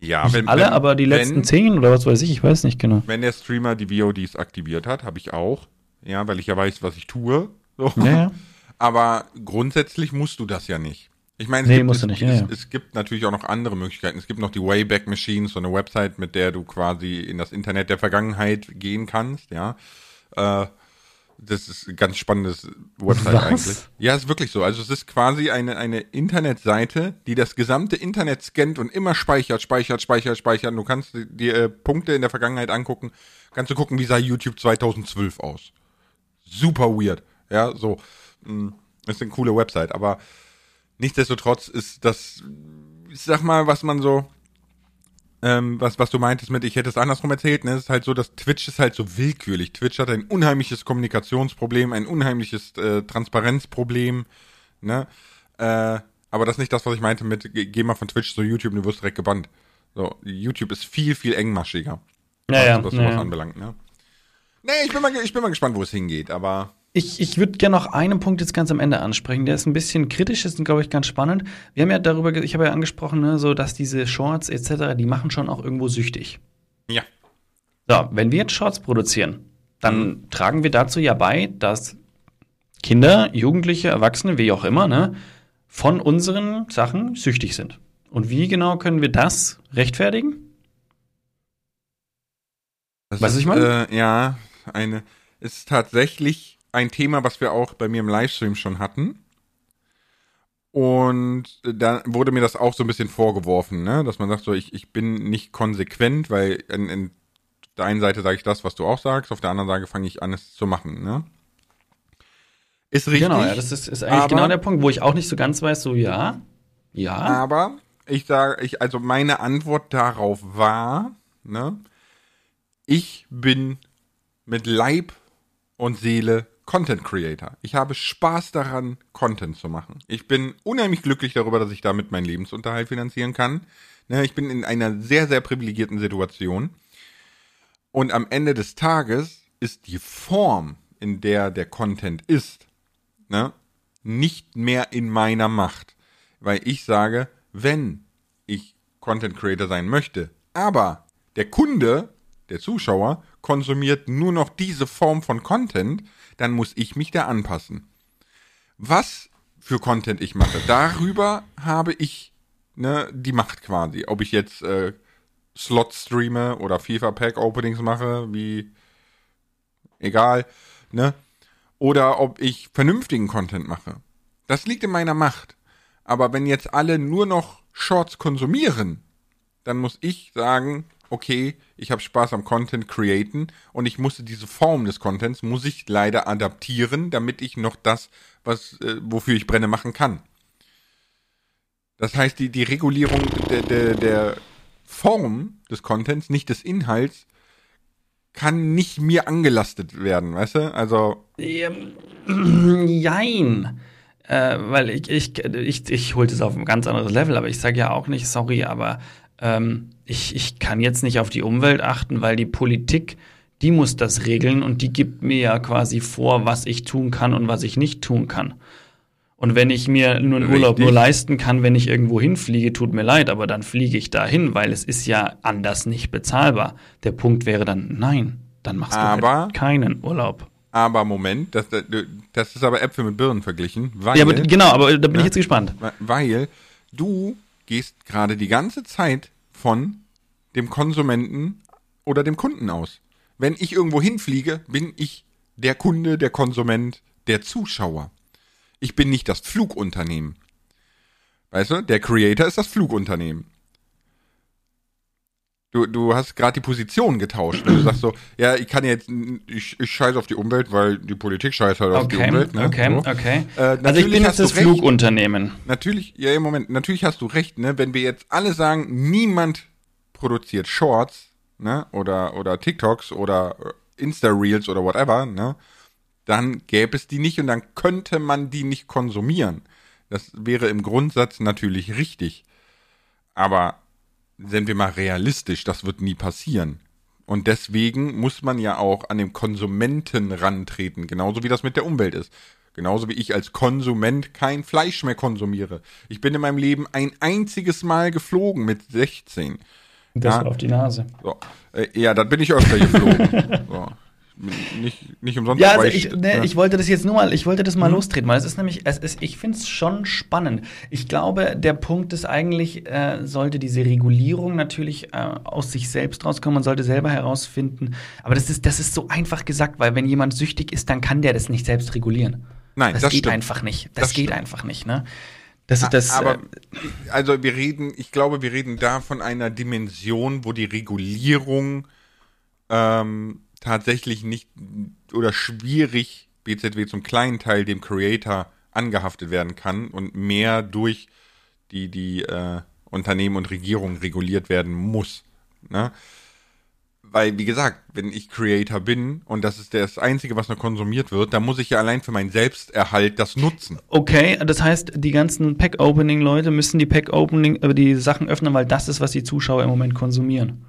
Ja, nicht wenn, alle, wenn, aber die letzten wenn, zehn oder was weiß ich, ich weiß nicht genau. Wenn der Streamer die VODs aktiviert hat, habe ich auch. Ja, weil ich ja weiß, was ich tue. So. Ja, ja. Aber grundsätzlich musst du das ja nicht. Ich meine, es, nee, gibt, musst es, nicht, es, ja, es, gibt natürlich auch noch andere Möglichkeiten. Es gibt noch die Wayback Machines, so eine Website, mit der du quasi in das Internet der Vergangenheit gehen kannst, ja. Äh, das ist ein ganz spannendes Website Was? eigentlich. Ja, ist wirklich so. Also es ist quasi eine, eine Internetseite, die das gesamte Internet scannt und immer speichert, speichert, speichert, speichert. Du kannst dir äh, Punkte in der Vergangenheit angucken. Kannst du gucken, wie sah YouTube 2012 aus. Super weird. Ja, so. Hm, ist eine coole Website, aber nichtsdestotrotz ist das, ich sag mal, was man so, ähm, was, was du meintest mit, ich hätte es andersrum erzählt, ne, es ist halt so, dass Twitch ist halt so willkürlich. Twitch hat ein unheimliches Kommunikationsproblem, ein unheimliches äh, Transparenzproblem, ne, äh, aber das ist nicht das, was ich meinte mit, geh mal von Twitch zu YouTube und du wirst direkt gebannt. So, YouTube ist viel, viel engmaschiger. Naja, was sowas anbelangt, ne. Nee, ich bin mal, ich bin mal gespannt, wo es hingeht, aber ich, ich würde gerne noch einen Punkt jetzt ganz am Ende ansprechen. Der ist ein bisschen kritisch, ist, glaube ich, ganz spannend. Wir haben ja darüber, ich habe ja angesprochen, ne, so dass diese Shorts etc., die machen schon auch irgendwo süchtig. Ja. So, wenn wir jetzt Shorts produzieren, dann mhm. tragen wir dazu ja bei, dass Kinder, Jugendliche, Erwachsene, wie auch immer, ne, von unseren Sachen süchtig sind. Und wie genau können wir das rechtfertigen? Das weißt du, ich meine? Äh, ja, eine ist tatsächlich ein Thema, was wir auch bei mir im Livestream schon hatten. Und da wurde mir das auch so ein bisschen vorgeworfen, ne? dass man sagt, so ich, ich bin nicht konsequent, weil in, in der einen Seite sage ich das, was du auch sagst, auf der anderen Seite fange ich an, es zu machen. Ne? Ist richtig. Genau, ja, das ist, ist eigentlich aber, genau der Punkt, wo ich auch nicht so ganz weiß, so ja, ja. Aber ich sage, ich, also meine Antwort darauf war, ne, ich bin mit Leib und Seele Content Creator. Ich habe Spaß daran, Content zu machen. Ich bin unheimlich glücklich darüber, dass ich damit meinen Lebensunterhalt finanzieren kann. Ne, ich bin in einer sehr, sehr privilegierten Situation. Und am Ende des Tages ist die Form, in der der Content ist, ne, nicht mehr in meiner Macht. Weil ich sage, wenn ich Content Creator sein möchte, aber der Kunde, der Zuschauer, konsumiert nur noch diese Form von Content, dann muss ich mich da anpassen. Was für Content ich mache, darüber habe ich ne, die Macht quasi. Ob ich jetzt äh, Slot streame oder FIFA Pack Openings mache, wie egal, ne? Oder ob ich vernünftigen Content mache. Das liegt in meiner Macht. Aber wenn jetzt alle nur noch Shorts konsumieren, dann muss ich sagen, okay, ich habe Spaß am Content createn und ich musste diese Form des Contents, muss ich leider adaptieren, damit ich noch das, was, äh, wofür ich brenne, machen kann. Das heißt, die, die Regulierung der, der, der Form des Contents, nicht des Inhalts, kann nicht mir angelastet werden, weißt du? Also. Jein. Äh, weil ich, ich, ich, ich hole das auf ein ganz anderes Level, aber ich sage ja auch nicht, sorry, aber ähm, ich, ich kann jetzt nicht auf die Umwelt achten, weil die Politik, die muss das regeln und die gibt mir ja quasi vor, was ich tun kann und was ich nicht tun kann. Und wenn ich mir nur einen Urlaub nur leisten kann, wenn ich irgendwo hinfliege, tut mir leid, aber dann fliege ich dahin, weil es ist ja anders nicht bezahlbar. Der Punkt wäre dann, nein, dann machst aber, du halt keinen Urlaub. Aber Moment, das, das ist aber Äpfel mit Birnen verglichen. Weil, ja, aber, genau, aber da bin ja, ich jetzt gespannt. Weil du gehst gerade die ganze Zeit von dem Konsumenten oder dem Kunden aus. Wenn ich irgendwo hinfliege, bin ich der Kunde, der Konsument, der Zuschauer. Ich bin nicht das Flugunternehmen. Weißt du, der Creator ist das Flugunternehmen. Du, du hast gerade die Position getauscht. Ne? Du sagst so, ja, ich kann jetzt, ich, ich scheiße auf die Umwelt, weil die Politik scheißt halt auf okay, die Umwelt. Ne? Okay, so. okay. Äh, also ich bin jetzt das recht. Flugunternehmen. Natürlich, ja, im Moment, natürlich hast du recht, ne? Wenn wir jetzt alle sagen, niemand produziert Shorts, ne? Oder, oder TikToks oder Insta-Reels oder whatever, ne? Dann gäbe es die nicht und dann könnte man die nicht konsumieren. Das wäre im Grundsatz natürlich richtig. Aber sind wir mal realistisch, das wird nie passieren. Und deswegen muss man ja auch an den Konsumenten rantreten, genauso wie das mit der Umwelt ist. Genauso wie ich als Konsument kein Fleisch mehr konsumiere. Ich bin in meinem Leben ein einziges Mal geflogen mit 16. Das ja, auf die Nase. So. Äh, ja, dann bin ich öfter geflogen. so nicht, nicht umsonst. Ja, also ich, ne, ne, ich wollte das jetzt nur mal, ich wollte das mal mhm. lostreten, weil es ist nämlich, es ist, ich finde es schon spannend. Ich glaube, der Punkt ist eigentlich, äh, sollte diese Regulierung natürlich äh, aus sich selbst rauskommen, man sollte selber herausfinden. Aber das ist, das ist so einfach gesagt, weil wenn jemand süchtig ist, dann kann der das nicht selbst regulieren. Nein, das, das geht stimmt. einfach nicht. Das, das geht stimmt. einfach nicht, ne? Das ist das. Aber, äh, also wir reden, ich glaube, wir reden da von einer Dimension, wo die Regulierung ähm, tatsächlich nicht oder schwierig BZW zum kleinen Teil dem Creator angehaftet werden kann und mehr durch die, die äh, Unternehmen und Regierungen reguliert werden muss. Ne? Weil, wie gesagt, wenn ich Creator bin und das ist das Einzige, was noch konsumiert wird, dann muss ich ja allein für meinen Selbsterhalt das nutzen. Okay, das heißt, die ganzen Pack-Opening-Leute müssen die Pack-Opening, äh, die Sachen öffnen, weil das ist, was die Zuschauer im Moment konsumieren.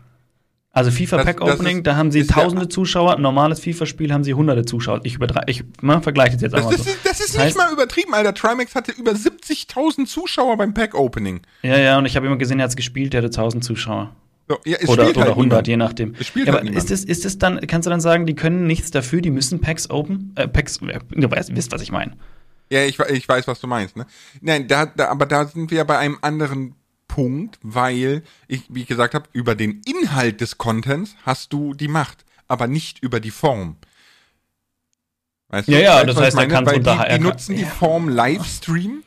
Also FIFA das, Pack Opening, ist, da haben sie tausende Zuschauer, normales FIFA-Spiel haben sie hunderte Zuschauer. Ich übertreibe, ich ne, vergleiche es jetzt das einmal ist, so. Das ist das nicht mal übertrieben, Alter. Trimax hatte über 70.000 Zuschauer beim Pack Opening. Ja, ja, und ich habe immer gesehen, er hat es gespielt, der hatte 1000 Zuschauer. So, ja, oder, oder halt 100, niemand. je nachdem. Es spielt ja, halt aber ist es, ist es dann, kannst du dann sagen, die können nichts dafür, die müssen Packs open, äh, Packs, du weißt, wisst, was ich meine. Ja, ich, ich weiß, was du meinst, ne? Nein, da, da, aber da sind wir ja bei einem anderen Punkt, weil ich, wie ich gesagt habe, über den Inhalt des Contents hast du die Macht, aber nicht über die Form. Weißt ja, du, ja, das heißt, er kann Weil die, die nutzen die Form Livestream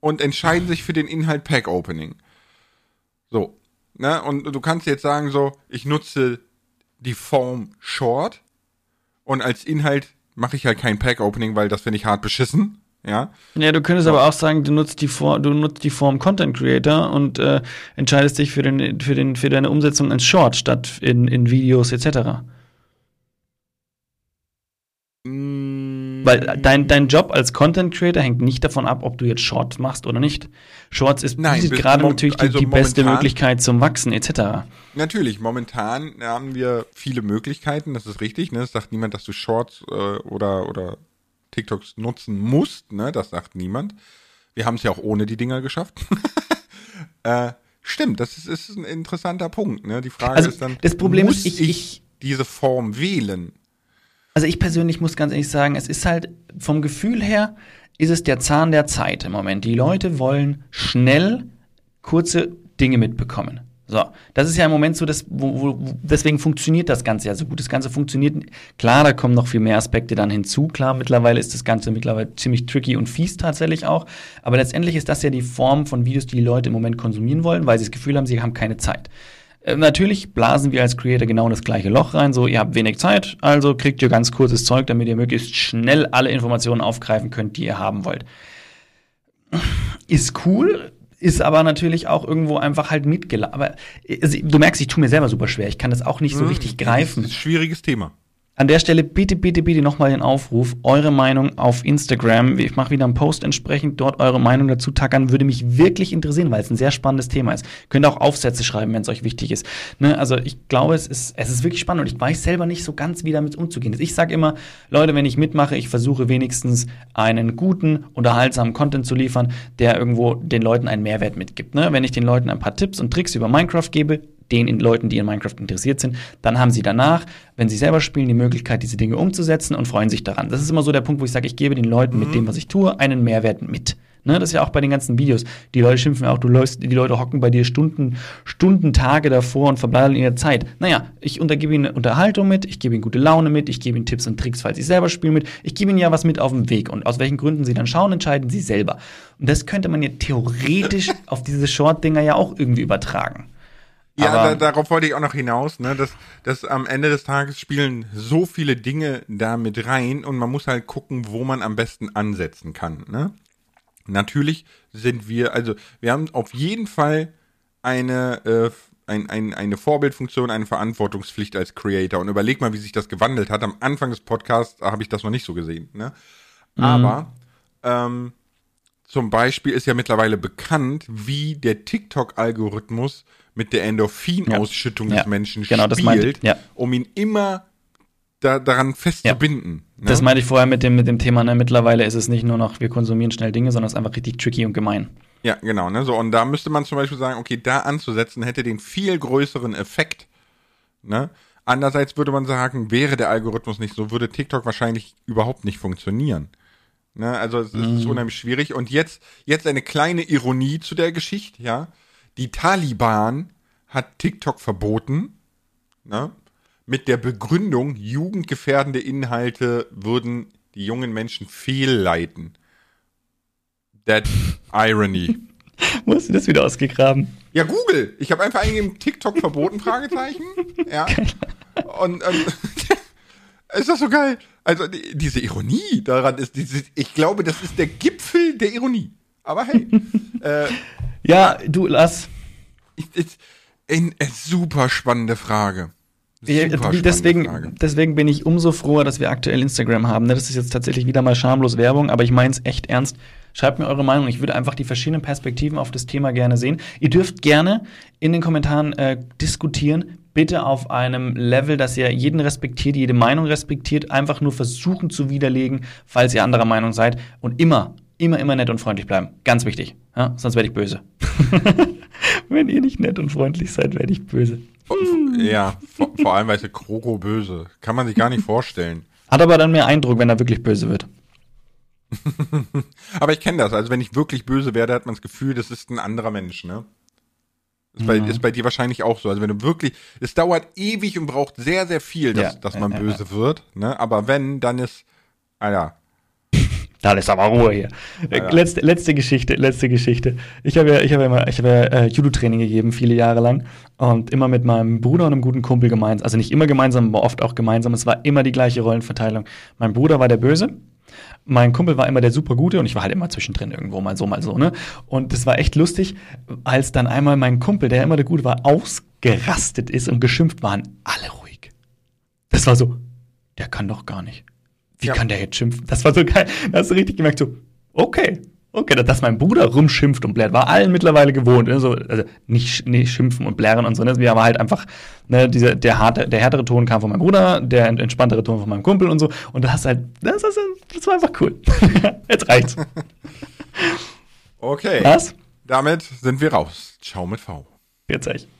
und entscheiden sich für den Inhalt Pack Opening. So. Ne? Und du kannst jetzt sagen, so, ich nutze die Form Short und als Inhalt mache ich halt kein Pack Opening, weil das finde ich hart beschissen. Ja. Ja, du könntest so. aber auch sagen, du nutzt die Form, du nutzt die Form Content Creator und äh, entscheidest dich für den, für den, für deine Umsetzung als Short statt in, in Videos etc. Mm. Weil dein, dein Job als Content Creator hängt nicht davon ab, ob du jetzt Shorts machst oder nicht. Shorts ist Nein, gerade natürlich die, also die beste Möglichkeit zum Wachsen etc. Natürlich, momentan haben wir viele Möglichkeiten, das ist richtig. Ne? Es sagt niemand, dass du Shorts äh, oder, oder TikToks nutzen musst, ne? Das sagt niemand. Wir haben es ja auch ohne die Dinger geschafft. äh, stimmt, das ist, ist, ein interessanter Punkt, ne? Die Frage also, ist dann, das Problem muss ist, ich, ich diese Form wählen? Also ich persönlich muss ganz ehrlich sagen, es ist halt vom Gefühl her, ist es der Zahn der Zeit im Moment. Die Leute wollen schnell kurze Dinge mitbekommen. So, das ist ja im Moment so, dass, wo, wo, deswegen funktioniert das Ganze ja so gut. Das Ganze funktioniert, klar, da kommen noch viel mehr Aspekte dann hinzu. Klar, mittlerweile ist das Ganze mittlerweile ziemlich tricky und fies tatsächlich auch. Aber letztendlich ist das ja die Form von Videos, die die Leute im Moment konsumieren wollen, weil sie das Gefühl haben, sie haben keine Zeit. Äh, natürlich blasen wir als Creator genau in das gleiche Loch rein. So, ihr habt wenig Zeit, also kriegt ihr ganz kurzes Zeug, damit ihr möglichst schnell alle Informationen aufgreifen könnt, die ihr haben wollt. Ist cool, ist aber natürlich auch irgendwo einfach halt mitgelaufen. Aber also, du merkst, ich tue mir selber super schwer. Ich kann das auch nicht so mhm. richtig greifen. Das ist ein schwieriges Thema. An der Stelle bitte, bitte, bitte nochmal den Aufruf, eure Meinung auf Instagram. Ich mache wieder einen Post entsprechend, dort eure Meinung dazu tackern, würde mich wirklich interessieren, weil es ein sehr spannendes Thema ist. Könnt auch Aufsätze schreiben, wenn es euch wichtig ist. Ne? Also ich glaube, es ist, es ist wirklich spannend und ich weiß selber nicht so ganz, wie damit umzugehen ist. Ich sage immer, Leute, wenn ich mitmache, ich versuche wenigstens einen guten, unterhaltsamen Content zu liefern, der irgendwo den Leuten einen Mehrwert mitgibt. Ne? Wenn ich den Leuten ein paar Tipps und Tricks über Minecraft gebe, den Leuten, die in Minecraft interessiert sind. Dann haben sie danach, wenn sie selber spielen, die Möglichkeit, diese Dinge umzusetzen und freuen sich daran. Das ist immer so der Punkt, wo ich sage, ich gebe den Leuten mhm. mit dem, was ich tue, einen Mehrwert mit. Ne, das ist ja auch bei den ganzen Videos. Die Leute schimpfen auch, du läufst, die Leute hocken bei dir Stunden, Stunden, Tage davor und verbleiben in der Zeit. Naja, ich untergebe ihnen Unterhaltung mit, ich gebe ihnen gute Laune mit, ich gebe ihnen Tipps und Tricks, falls sie selber spielen mit. Ich gebe ihnen ja was mit auf den Weg. Und aus welchen Gründen sie dann schauen, entscheiden sie selber. Und das könnte man ja theoretisch auf diese Short-Dinger ja auch irgendwie übertragen. Ja, da, darauf wollte ich auch noch hinaus, ne, dass, dass am Ende des Tages spielen so viele Dinge da mit rein und man muss halt gucken, wo man am besten ansetzen kann, ne. Natürlich sind wir, also wir haben auf jeden Fall eine, äh, ein, ein, eine Vorbildfunktion, eine Verantwortungspflicht als Creator. Und überleg mal, wie sich das gewandelt hat. Am Anfang des Podcasts habe ich das noch nicht so gesehen. Ne? Mhm. Aber ähm, zum Beispiel ist ja mittlerweile bekannt, wie der TikTok-Algorithmus mit der Endorphinausschüttung Ja. des Menschen Genau, spielt, meinte ja. um ihn immer da, daran festzubinden. Ne? Das meinte ich vorher mit dem, mit dem Thema, ne? mittlerweile ist es nicht nur noch, wir konsumieren schnell Dinge, sondern es ist einfach richtig tricky und gemein. Ja, genau. Ne? So, und da müsste man zum Beispiel sagen, okay, da anzusetzen, hätte den viel größeren Effekt. Ne? Andererseits würde man sagen, wäre der Algorithmus nicht so, würde TikTok wahrscheinlich überhaupt nicht funktionieren. Ne? Also es Mhm. ist unheimlich schwierig. Und jetzt, jetzt eine kleine Ironie zu der Geschichte, ja. Die Taliban hat TikTok verboten, ne? Mit der Begründung, jugendgefährdende Inhalte würden die jungen Menschen fehlleiten. That irony. Wo hast du das wieder ausgegraben? Ja, Google. Ich habe einfach eingegeben, TikTok verboten, Fragezeichen. Ja. Und, und ist das so geil? Also die, diese Ironie daran ist, diese, ich glaube, das ist der Gipfel der Ironie. Aber hey, äh, Ja, du, ich, eine super spannende Frage. Super deswegen, Frage. deswegen bin ich umso froher, dass wir aktuell Instagram haben. ne? Das ist jetzt tatsächlich wieder mal schamlos Werbung, aber ich meine es echt ernst. Schreibt mir eure Meinung. Ich würde einfach die verschiedenen Perspektiven auf das Thema gerne sehen. Ihr dürft gerne in den Kommentaren äh, diskutieren. Bitte auf einem Level, dass ihr jeden respektiert, jede Meinung respektiert. Einfach nur versuchen zu widerlegen, falls ihr anderer Meinung seid. Und immer, immer, immer nett und freundlich bleiben. Ganz wichtig. Ja? Sonst werde ich böse. Wenn ihr nicht nett und freundlich seid, werde ich böse. Ja, vor, vor allem, weil es Kroko böse. Kann man sich gar nicht vorstellen. Hat aber dann mehr Eindruck, wenn er wirklich böse wird. Aber ich kenne das. Also wenn ich wirklich böse werde, hat man das Gefühl, das ist ein anderer Mensch, ne? Ist bei, ist bei dir wahrscheinlich auch so. Also wenn du wirklich, es dauert ewig und braucht sehr, sehr viel, dass, Ja, dass ja, man ja, böse wird, ne? Aber wenn, dann ist, Alter, Da ist aber Ruhe hier. Ja. Letzte, letzte Geschichte, letzte Geschichte. Ich habe ja, ich habe ja immer, ich habe ja äh, Judo-Training gegeben, viele Jahre lang. Und immer mit meinem Bruder und einem guten Kumpel gemeinsam. Also nicht immer gemeinsam, aber oft auch gemeinsam. Es war immer die gleiche Rollenverteilung. Mein Bruder war der Böse. Mein Kumpel war immer der super Gute und ich war halt immer zwischendrin irgendwo mal so, mal so, ne? Und das war echt lustig, als dann einmal mein Kumpel, der immer der Gute war, ausgerastet ist und geschimpft waren alle ruhig. Das war so, der kann doch gar nicht. Wie Ja. kann der jetzt schimpfen? Das war so geil. Da hast du richtig gemerkt, so, okay, okay, dass mein Bruder rumschimpft und blärt, war allen mittlerweile gewohnt. Ne? So, also nicht, nicht schimpfen und blären und so. Ne? Wir war halt einfach, ne, dieser, der, harte, der härtere Ton kam von meinem Bruder, der ent- entspanntere Ton von meinem Kumpel und so. Und das halt, das, das, das war einfach cool. jetzt reicht's. okay. Was? Damit sind wir raus. Ciao mit V. Jetzt echt.